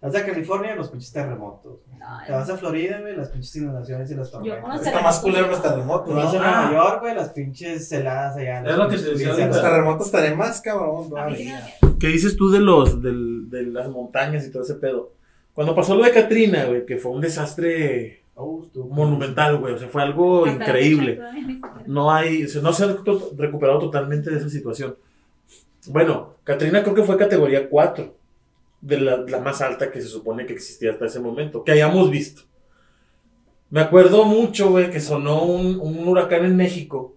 Te vas a California, los pinches terremotos. No, Te vas a Florida, güey, las pinches inundaciones y las tormentas. Está más culero los Te terremotos. vas a. Nueva Ah. York, güey, las pinches heladas allá. Es lo que te decía. Los terremotos estaré más cabrón. ¿Qué dices tú de los del- de las montañas y todo ese pedo? Cuando pasó lo de Katrina, güey, que fue un desastre Oh, monumental, güey, o sea, fue algo Hasta increíble. No hay, o sea, no se ha recuperado totalmente de esa situación. Bueno, Katrina creo que fue categoría 4, de la, la más alta que se supone que existía hasta ese momento, que hayamos visto. Me acuerdo mucho, güey, que sonó un, un huracán en México,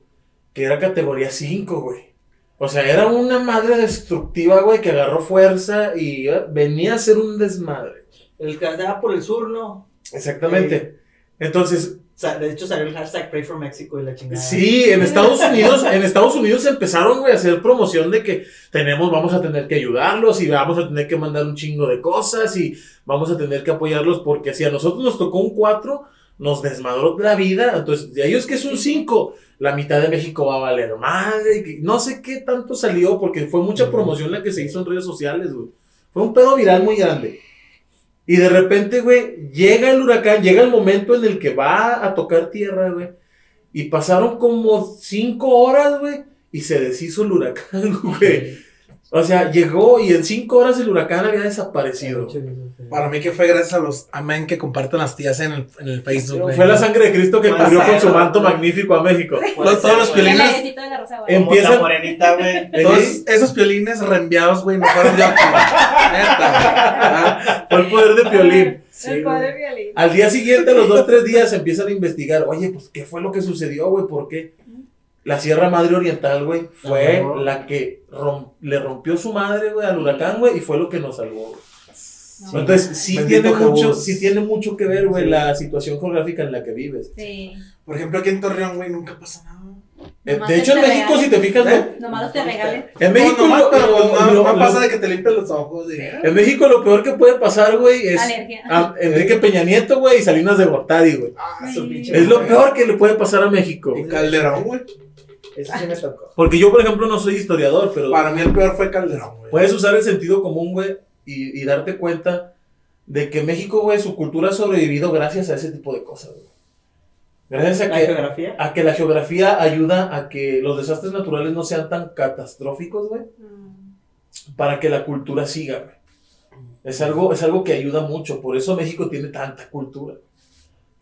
que era categoría 5, güey. O sea, era una madre destructiva, güey, que agarró fuerza y eh, venía a ser un desmadre. El que andaba por el sur, ¿no? Exactamente. Entonces, O sea, de hecho salió el hashtag Pray for Mexico y la chingada. Sí, en Estados Unidos, en Estados Unidos empezaron, güey, a hacer promoción de que tenemos, vamos a tener que ayudarlos y vamos a tener que mandar un chingo de cosas y vamos a tener que apoyarlos porque si a nosotros nos tocó un 4, nos desmadró la vida. Entonces, de ellos que es un 5, la mitad de México va a valer madre. No sé qué tanto salió porque fue mucha promoción la que se hizo en redes sociales, güey. Fue un pedo viral muy grande. Y de repente, güey, llega el huracán, llega el momento en el que va a tocar tierra, güey. Y pasaron como cinco horas, güey, y se deshizo el huracán, güey. O sea, llegó y en cinco horas el huracán había desaparecido. Para mí que fue gracias a los amén que comparten las tías en el, en el Facebook. Fue la sangre de Cristo que cubrió con su ¿no? manto magnífico a México. Todos los piolines, de. Em- Empiezan- morenita, güey. todos esos piolines reenviados, güey, no fueron. Neta, güey. Fue el poder de Piolín. Sí, el güey. padre violín. Al día siguiente, a los dos, tres días, empiezan a investigar. Oye, pues, ¿qué fue lo que sucedió, güey? ¿Por qué? La Sierra Madre Oriental, güey, fue Ajá. la que rom- le rompió su madre, güey, al huracán, güey, y fue lo que nos salvó, güey. No. Entonces, sí Bendito tiene, mucho, sí tiene mucho que ver, güey, Sí. la situación geográfica en la que vives. Sí. Por ejemplo, aquí en Torreón, güey, nunca pasa nada. Eh, Nomás de hecho, en México, si te fijas, ¿Eh? lo- Nomás te regales. en México, no, nomás, lo- pero lo- no, lo- no lo- pasa de que te limpies los ojos. y- en México lo peor que puede pasar, güey, es Alergia. a Enrique Peña Nieto, güey, y Salinas de Gortari, güey. Ah, Es lo peor que le puede pasar a México. Y Calderón, güey. Eso sí me tocó. Porque yo, por ejemplo, no soy historiador, pero Para mí el peor fue Calderón, güey. puedes usar el sentido común, güey, y, y darte cuenta de que México, güey, su cultura ha sobrevivido gracias a ese tipo de cosas, güey. Gracias a que, geografía. a que la geografía ayuda a que los desastres naturales no sean tan catastróficos, güey, Mm. para que la cultura siga, güey. Es algo, es algo que ayuda mucho, por eso México tiene tanta cultura.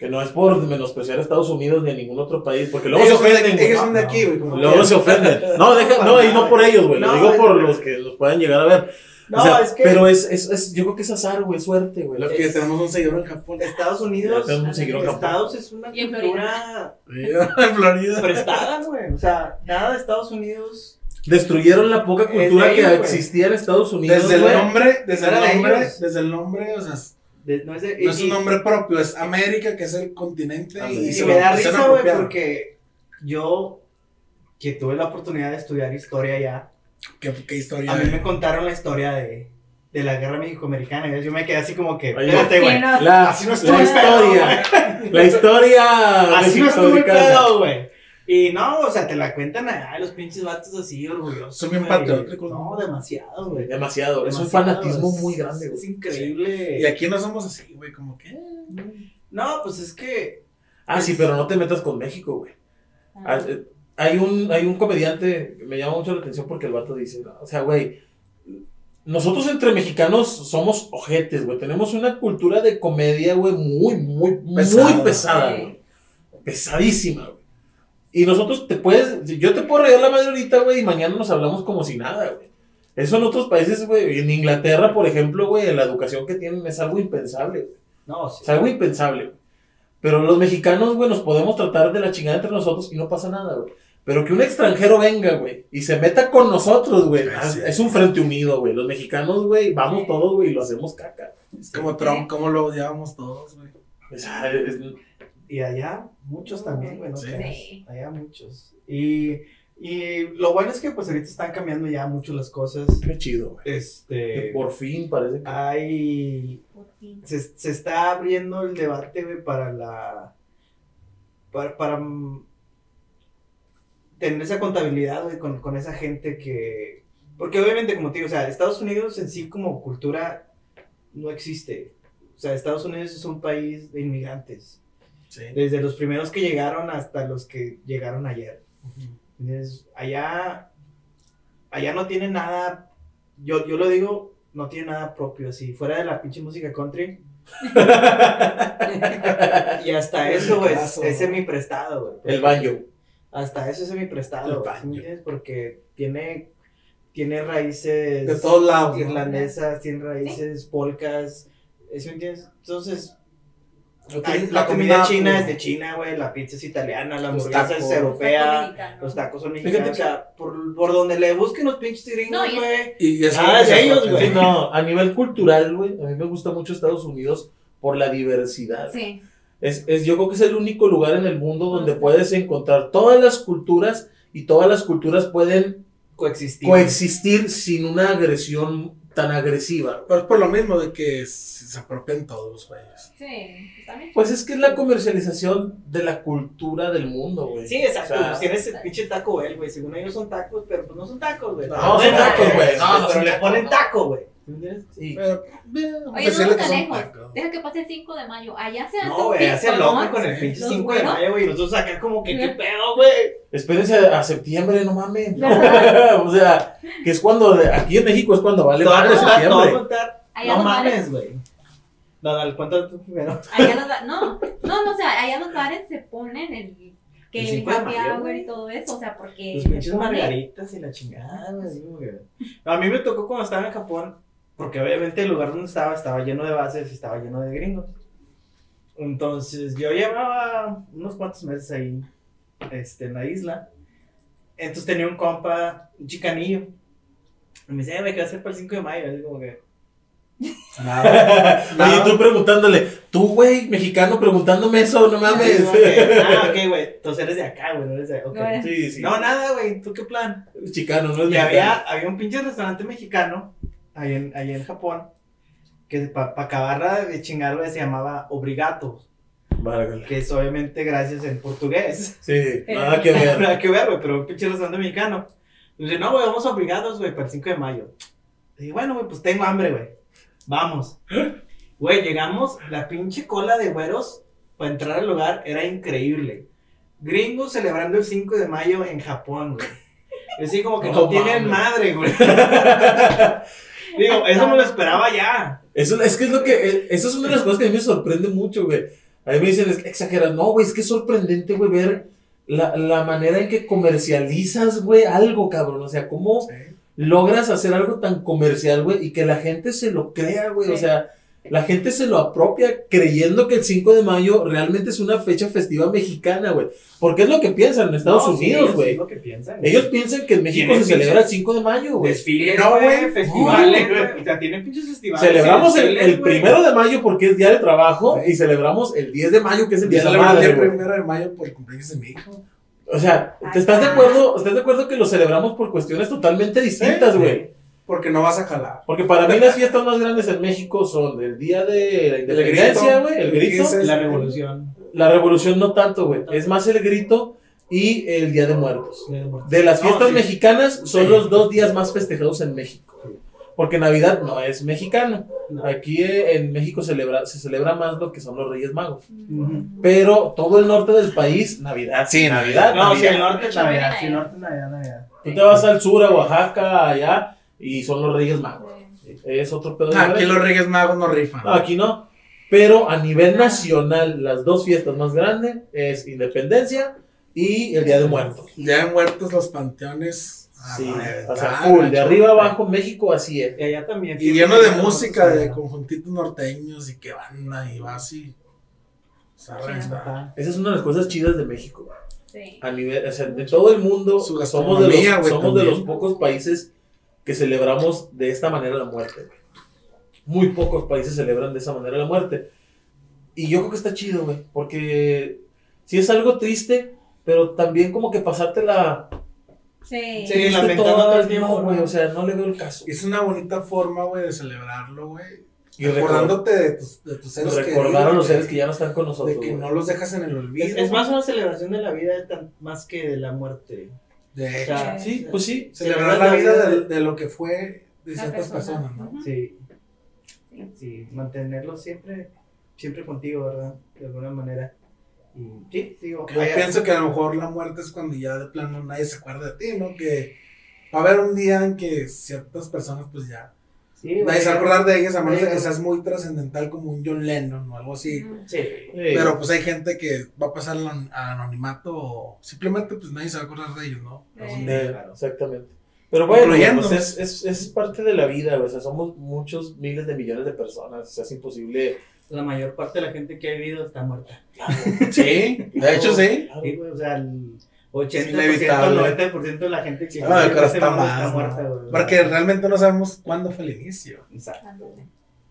Que no es por menospreciar a Estados Unidos ni a ningún otro país, porque luego ellos se son de, ofenden. güey. ellos son de aquí, güey. Luego se ofenden. No, deja, no, y no por ellos, güey. Lo No, digo es- por los que los puedan llegar a ver. No, O sea, es que Pero es, es, es- yo creo que es azar, güey, suerte, güey. Lo que es- tenemos un seguidor en Japón. Estados Unidos, Ya tenemos un seguidor en Japón. Estados es una cultura en Florida. prestada, güey. O sea, nada de Estados Unidos. Destruyeron la poca cultura que existía en Estados Unidos, Desde el nombre, desde el nombre, ellos. desde el nombre, o sea, de- no es, de, no es y- un nombre propio, es América, que es el continente. América. Y, Y se me lo- da risa, güey, porque yo, que tuve la oportunidad de estudiar historia ya, ¿Qué, qué historia? a mí me contaron la historia de, de la guerra México-Americana. y Yo me quedé así como que, espérate, güey. No. La, Así no la estuvo el historia. La historia. Así no estuvo el pedo, güey. Y no, o sea, te la cuentan allá los pinches vatos así orgullosos. Son bien patrióticos, No, demasiado, güey. Demasiado. Es un fanatismo es- muy grande, Es güey. increíble. Y aquí no somos así, güey, como que. No, pues es que. Ah, sí, pero no te metas con México, güey. Ah, Ah. eh, Hay un, hay un comediante que me llama mucho la atención porque el vato dice, o sea, güey, nosotros entre mexicanos somos ojetes, güey. Tenemos una cultura de comedia, güey, muy, muy, Pesada. muy pesada, güey. Pesadísima, güey. Y nosotros te puedes, yo te puedo reír la madre ahorita, güey, y mañana nos hablamos como si nada, güey. Eso en otros países, güey, en Inglaterra, por ejemplo, güey, la educación que tienen es algo impensable, güey. No, sí. Es algo impensable, güey. Pero los mexicanos, güey, nos podemos tratar de la chingada entre nosotros y no pasa nada, güey. Pero que un extranjero venga, güey, y se meta con nosotros, güey. Ah. Es un frente unido, güey. Los mexicanos, güey, vamos todos, güey, y lo hacemos caca. Es como Trump, como lo odiábamos todos, güey. O sea, es- Y allá, muchos también, güey, no Sí. Sí. Allá muchos. Y, y lo bueno es que pues ahorita están cambiando ya mucho las cosas. qué chido, güey. Este. Por fin parece que. Hay. Por fin. Se, se está abriendo el debate, güey, para la. Para. para mm, tener esa contabilidad, güey, con, con esa gente que. Porque obviamente, como te digo, o sea, Estados Unidos en sí como cultura no existe. O sea, Estados Unidos es un país de inmigrantes. Sí. Desde los primeros que llegaron hasta los que llegaron ayer. Entonces, allá, allá no tiene nada, yo, yo lo digo, no tiene nada propio, así, fuera de la pinche música country. y hasta eso, güey, es, es semi-prestado, güey. El baño. Hasta eso es El semi-prestado, güey, ¿sí me baño. entiendes? Porque tiene, tiene raíces De todos lados. ¿no? irlandesas, tiene raíces polcas, ¿sí me entiendes? Entonces, No la comida china pues, es de China, güey. La pizza es italiana, la hamburguesa tacos. es europea. Los tacos son mexicanos. O sea, por, por donde le busquen los pinches No, gringos, y güey. Y eso Ah, es de ellos, güey. Sí, no, a nivel cultural, güey, a mí me gusta mucho Estados Unidos por la diversidad. Sí. Es, es, yo creo que es el único lugar en el mundo donde puedes encontrar todas las culturas y todas las culturas pueden Coexistir. coexistir sin una agresión tan agresiva. Pero es por lo mismo de que se apropian todos, güey. Sí. pues también. Pues es que es la comercialización de la cultura del mundo, güey. Sí, exacto. O sea, pues tienes el pinche Taco Bell, güey. Según ellos son tacos, pero pues no son tacos, güey. No, son tacos, güey. No, No, pero le ponen taco, güey. Pero, Oye, no son lejos. Deja que pase el 5 de mayo. Allá se hace No, güey, hace loco con el pinche Los 5 de mayo, güey. Nosotros acá como que, ¿qué pedo, güey? Espérense a septiembre, no mames. O sea, que es cuando, aquí en México es cuando vale madre septiembre. No bares- mames, güey. No, dale, cuéntalo tú primero. Allá los ba- no, no, no, o sea, allá los bares se ponen el que El el, 5 de happy hour güey. y todo eso, o sea, porque Los pinches margaritas y la chingada, güey. así como que- A mí me tocó cuando estaba en Japón, porque obviamente el lugar donde estaba estaba lleno de bases y estaba lleno de gringos. Entonces yo llevaba unos cuantos meses ahí este, en la isla. Entonces tenía un compa, un chicanillo. Y me dice, "Eh, me quedé hacer para el 5 de mayo. Así como que, Nada. Oye, tú preguntándole, tú, güey, mexicano, preguntándome eso, no mames. que, ah, ok, güey. Entonces eres de acá, güey. No eres de. ok. No Sí, sí. No, nada, güey. ¿Tú qué plan? Chicano, no es Y mexicano. había, había un pinche restaurante mexicano ahí en, ahí en Japón que para acabarla de chingar, güey, se llamaba Obrigato, Válgale. que es obviamente gracias en portugués. Sí, nada que ver. Nada que ver, güey, pero un pinche restaurante mexicano. Dice, no, güey, vamos obligados, güey, para el 5 de mayo. Y bueno, güey, pues tengo hambre, güey. Vamos. Güey, llegamos, la pinche cola de güeros para entrar al lugar era increíble. Gringos celebrando el 5 de mayo en Japón, güey. Así como que no, No tienen madre, güey. Digo, eso me lo esperaba ya. Eso, es que es lo que. Eso es una de las cosas que a mí me sorprende mucho, güey. A mí me dicen, es que exageras. No, güey, es que es sorprendente, güey, ver la, la manera en que comercializas, güey, algo, cabrón. O sea, cómo logras hacer algo tan comercial, güey, y que la gente se lo crea, güey. O sea, la gente se lo apropia creyendo que el 5 de mayo realmente es una fecha festiva mexicana, güey. Porque es lo que piensan en Estados No, sí, Unidos, güey. es lo que piensan, güey. Ellos piensan que en México se celebra el pinches 5 de mayo, güey. Desfiles, No, güey, festivales, güey. O sea, tienen pinches festivales. Celebramos el, el primero de mayo porque es día del trabajo Sí. y celebramos el 10 de mayo que es el día de la el madre. día güey. primero de mayo por el cumpleaños de mi hijo. O sea, ¿te estás de acuerdo? ¿Estás de acuerdo que lo celebramos por cuestiones totalmente distintas, Sí. güey? Porque no vas a jalar. Porque para mí las fiestas más grandes en México son el día de la independencia, güey, el El grito. 15. La revolución. La revolución no tanto, güey. Es más el grito y el día de muertos. De las No, fiestas sí. mexicanas son Sí. los dos días más festejados en México. Porque Navidad no es mexicano. No. Aquí en México celebra, se celebra más lo que son los Reyes Magos. Pero todo el norte del país, Navidad. Sí, Navidad. No, sí, Navidad. el norte es Navidad. Sí, el norte es Navidad, Navidad. Tú te vas al sur, a Oaxaca, allá, y son los Reyes Magos. Es otro pedo. de aquí los Reyes Magos no rifan. No, aquí no. Pero a nivel nacional, las dos fiestas más grandes es Independencia y el Día de Muertos. Ya muertos los panteones. Sí, o sea, full, de arriba abajo, México, así es. Y allá también. Y lleno de música, de conjuntitos norteños y que banda y va así. Esa es una de las cosas chidas de México. Sí. A nivel, o sea, de todo el mundo, Su somos, de somos de los pocos países que celebramos de esta manera la muerte. güey. Muy pocos países celebran de esa manera la muerte. Y yo creo que está chido, güey, porque sí es algo triste, pero también como que pasártela Sí. Sí, triste lamentando toda- todo el tiempo, no, güey, o sea, no le veo el caso. Es una bonita forma, güey, de celebrarlo, güey. Y Recordándote de tus, de tus seres recordar a los seres que ya no están con nosotros. De que güey. no los dejas en el olvido. Es, es más una celebración de la vida tan- más que de la muerte. De hecho, Sí, pues sí. celebrar la vida de, de lo que fue de ciertas persona. personas, ¿no? Sí. Sí. Sí, mantenerlo siempre, siempre contigo, ¿verdad? De alguna manera. Y sí, digo, Yo vaya- pienso que a lo mejor la muerte es cuando ya de plano nadie se acuerda de ti, ¿no? Que va a haber un día en que ciertas personas, pues ya, sí, nadie se va a acordar de ellas, a menos de que seas muy trascendental como un John Lennon o algo así. Sí. Pero pues hay gente que va a pasar al anonimato o simplemente pues nadie se va a acordar de ellos, ¿no? Sí. Eh, claro. Exactamente. Pero bueno, pues es, es, es parte de la vida. O sea, somos muchos miles de millones de personas. O sea, es imposible. La mayor parte de la gente que ha vivido está muerta. Sí, de hecho sí. Claro, Sí, güey. o sea, el 80%, inevitable. 90% de la gente que Ah, pero en este está más, ¿no? muerta, güey. Porque realmente no sabemos cuándo fue el inicio. Exacto,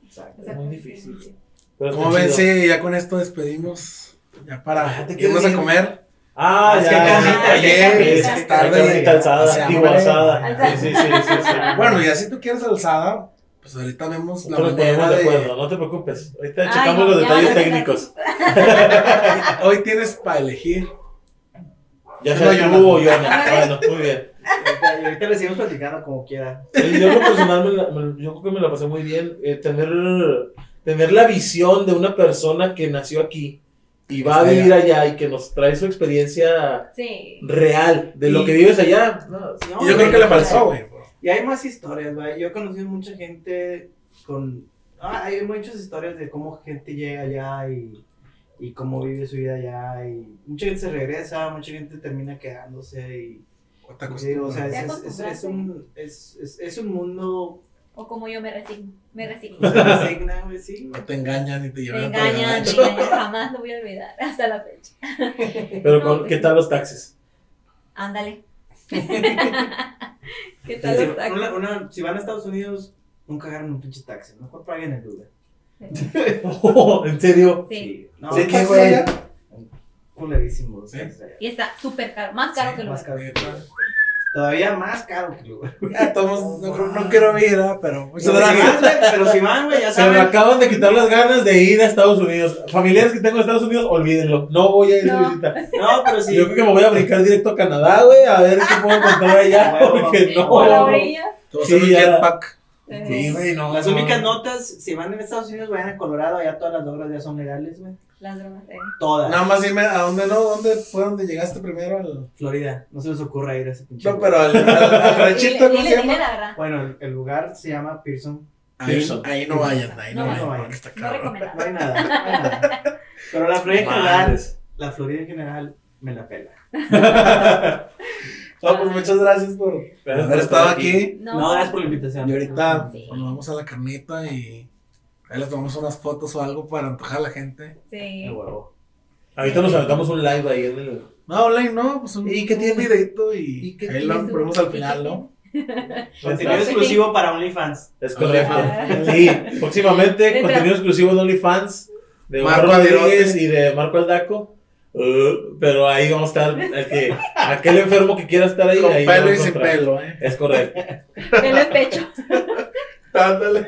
exacto. Es muy difícil. Pero está Como ven, sí, ya con esto despedimos. Ya para Ah, ¿te quieres irnos a comer. Ah, Es ya. que es tarde, alzada, alzada. Sí, sí, sí, sí, sí. Bueno, ya si tú quieres alzada, pues ahorita vemos la manera de de. acuerdo, no te preocupes. Ahorita Ay, checamos no, los detalles técnicos. Hoy tienes para elegir. Ya se yo tuvo, no. Yona. Bueno, muy bien. Ahorita, y ahorita le seguimos platicando como quiera. Sí, yo lo personal, me la- me- yo creo que me la pasé muy bien. eh, tener, tener la visión de una persona que nació aquí y va a vivir allá y que nos trae su experiencia Sí. real de lo Y- que vives allá. No, No, Y yo creo que le faltó, güey. Y hay más historias, güey. Yo he conocido mucha gente con... Ah, hay muchas historias de cómo gente llega allá y, y cómo vive su vida allá. Y mucha gente se regresa, mucha gente termina quedándose. Y, O te y digo, o sea, es, es- es- es un, es, es, es un mundo O como yo me resigno. Me resigno. resigna. No te engañan y te llevan a engañan, me rancho. engañan, jamás lo voy a olvidar hasta la fecha. Pero No, con, pues ¿qué sí. tal los taxis? Ándale. ¿Qué Si, tal los taxis? una- una- si van a Estados Unidos, nunca agarren un pinche taxi. Mejor paguen el Uber. ¿En serio? Sí. No, ¿Sí, taxi qué, güey? Culerísimo. o sea, ¿Sí? Y está súper caro, más caro Sí, que el más lugar. Todavía más caro que el Uber. Ya, todos, no, no quiero ir, ¿ah? pero muchas Pero si gracias. van, güey, pero si van, güey, ya Se me saben. acaban de quitar las ganas de ir a Estados Unidos. Familiares que tengo en Estados Unidos, olvídenlo. No voy a ir de No. visita. No, pero sí. Yo creo que me voy a brincar directo a Canadá, güey, a ver qué puedo encontrar allá. Huevo. Porque no. Por la orilla. Te vas a Sí, hacer un ya. jetpack. Sí, güey, no. Las no. únicas notas, si van en Estados Unidos, vayan a Colorado, allá todas las drogas ya son legales, güey. Las drogas. eh. Todas. Nada más dime, ¿a dónde no? ¿Dónde fue donde llegaste primero? Al... Florida. No se les ocurra ir a ese pinche. No, pero al, al, al ranchito, ¿cómo se llama? la. Bueno, el, el lugar se llama Pearson. Ahí, Pearson. ahí no vayan, ahí no, No, vayan, no vayan. está recomendable. No hay nada. No hay nada. Pero la Florida en general, la Florida en general me la pela. No, pues muchas gracias por Gracias haber estado aquí. No, No, gracias por la invitación. Y ahorita Sí. pues, nos vamos a la carnita y ahí les tomamos unas fotos o algo para antojar a la gente. Sí. Huevo. Ahorita nos aventamos un live ahí en el. No, online no, pues un, ¿Y qué un tiene? videito y, ¿Y qué ahí lo ponemos al final, ¿no? Contenido exclusivo para OnlyFans. Es correcto. Ah. Sí, próximamente contenido exclusivo de OnlyFans de Marco Rodríguez y de Marco Aldaco. Uh, pero ahí vamos a estar. El que, aquel enfermo que quiera estar ahí, Con ahí lo pelo y sin pelo, ¿eh? Es correcto. Pelo en pecho. Ándale.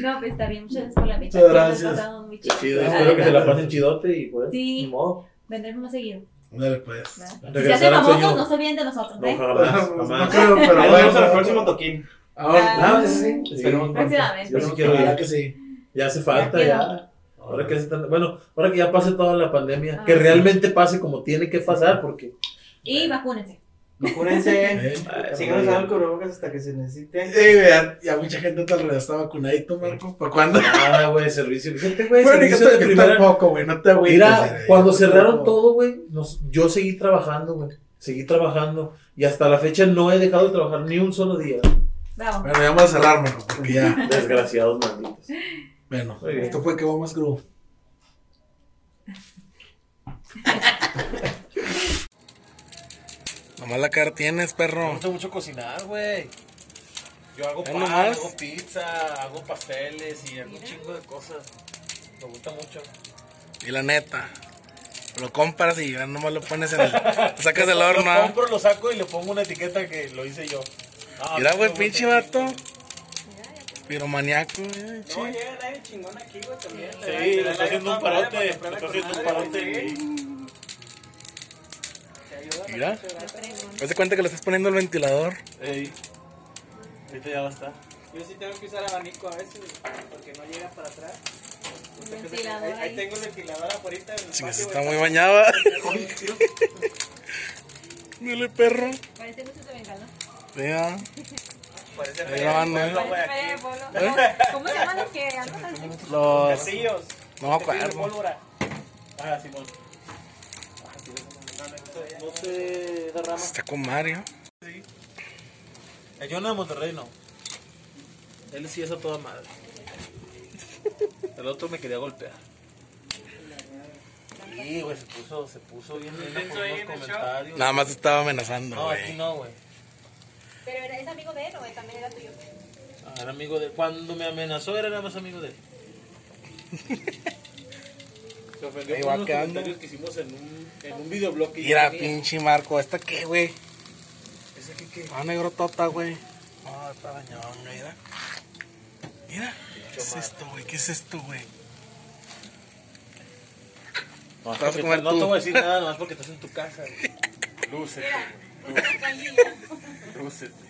No, pues está bien. Muchas gracias por la Muchas invitación. gracias. Muy chido. Chido, espero que se la pasen chidote y pues. Sí. Ni modo. Vendremos más seguido. Ándale, pues. ¿verdad? Si se hacen al famosos, no se olviden de nosotros, No, ¿eh? jamás. No jamás. creo, pero bueno. vemos en el próximo toquín. Ahora, Ah, ah, sí. Sí. Esperemos. Próximamente. Yo sí quiero ir. que sí. Ya hace falta, Ya ya. Ahora que están- bueno, ahora que ya pase toda la pandemia, Ah. que realmente pase como tiene que pasar, porque Y vacúnense. Ay, Síganos el cubrebocas hasta que se necesite. Sí, vean, ya mucha gente tu alrededor está vacunadito, Marco. ¿Para cuándo? Nada, güey, servicio. Fíjate, güey, Bueno, y que servicio de te- que primera. tampoco, güey, no te agüites. Mira, cuando cerraron tampoco. todo, güey, nos- yo seguí trabajando, güey. Seguí trabajando. Y hasta la fecha no he dejado de trabajar ni un solo día. Bravo. Bueno, ya vamos a cerrar, Marco, porque ya. Desgraciados malditos. Bueno, esto fue que vamos Crew. Nomás la cara tienes, Me perro. gusta mucho cocinar, güey. Yo hago ¿Es pan, nomás? hago pizza, hago pasteles y hago un chingo de cosas. Me gusta mucho. Y la neta. Lo compras y ya nomás lo pones en el. Lo sacas del horno. Lo ¿ah? compro, lo saco y le pongo una etiqueta que lo hice yo. Ah, Mira, me güey, pinche vato. Piromaniaco, eh, No, che. llega nadie chingón aquí, güey, también. Sí, le está haciendo un parote. Le está haciendo un parote. Mira. Haz de cuenta que le estás poniendo el ventilador. Ey. Ahorita ya va a estar. Yo sí tengo que usar abanico a veces, porque no llega para atrás. Ventilador Ahí, tengo el ventilador afuera el Sí, que está muy bañada. Dile, perro. Parece mucho de bengala. Vea. Parece ¿eh? pueblo. ¿Cómo se llaman los que andan así? Los. Castillos. No acuerdo. pólvora. Ah, Simón. No te derrama. Está con Mario. El Jonah de Monterrey no. Él sí es a toda madre. El otro me quería golpear. Sí, güey, se puso, se puso bien por unos comentarios. Nada más estaba amenazando, No, aquí no, güey. Pero era- es amigo de él o también era tuyo. Ah, Era amigo de Cuando me amenazó era nada más amigo de él. Se ofendió Ahí por va unos quedando. comentarios que hicimos en un, en un videoblog que yo Mira, tenía. pinche Marco. ¿Esta qué, güey? ¿Ese qué qué? Ah, negro tota, güey. No, está bañado, mira. Mira. ¿Qué es esto, güey? ¿Qué es esto, güey? No, Te vas a porque comer no tú. te voy a decir nada más porque estás en tu casa. güey. Lúcete, güey. Lúcete. Lúcete.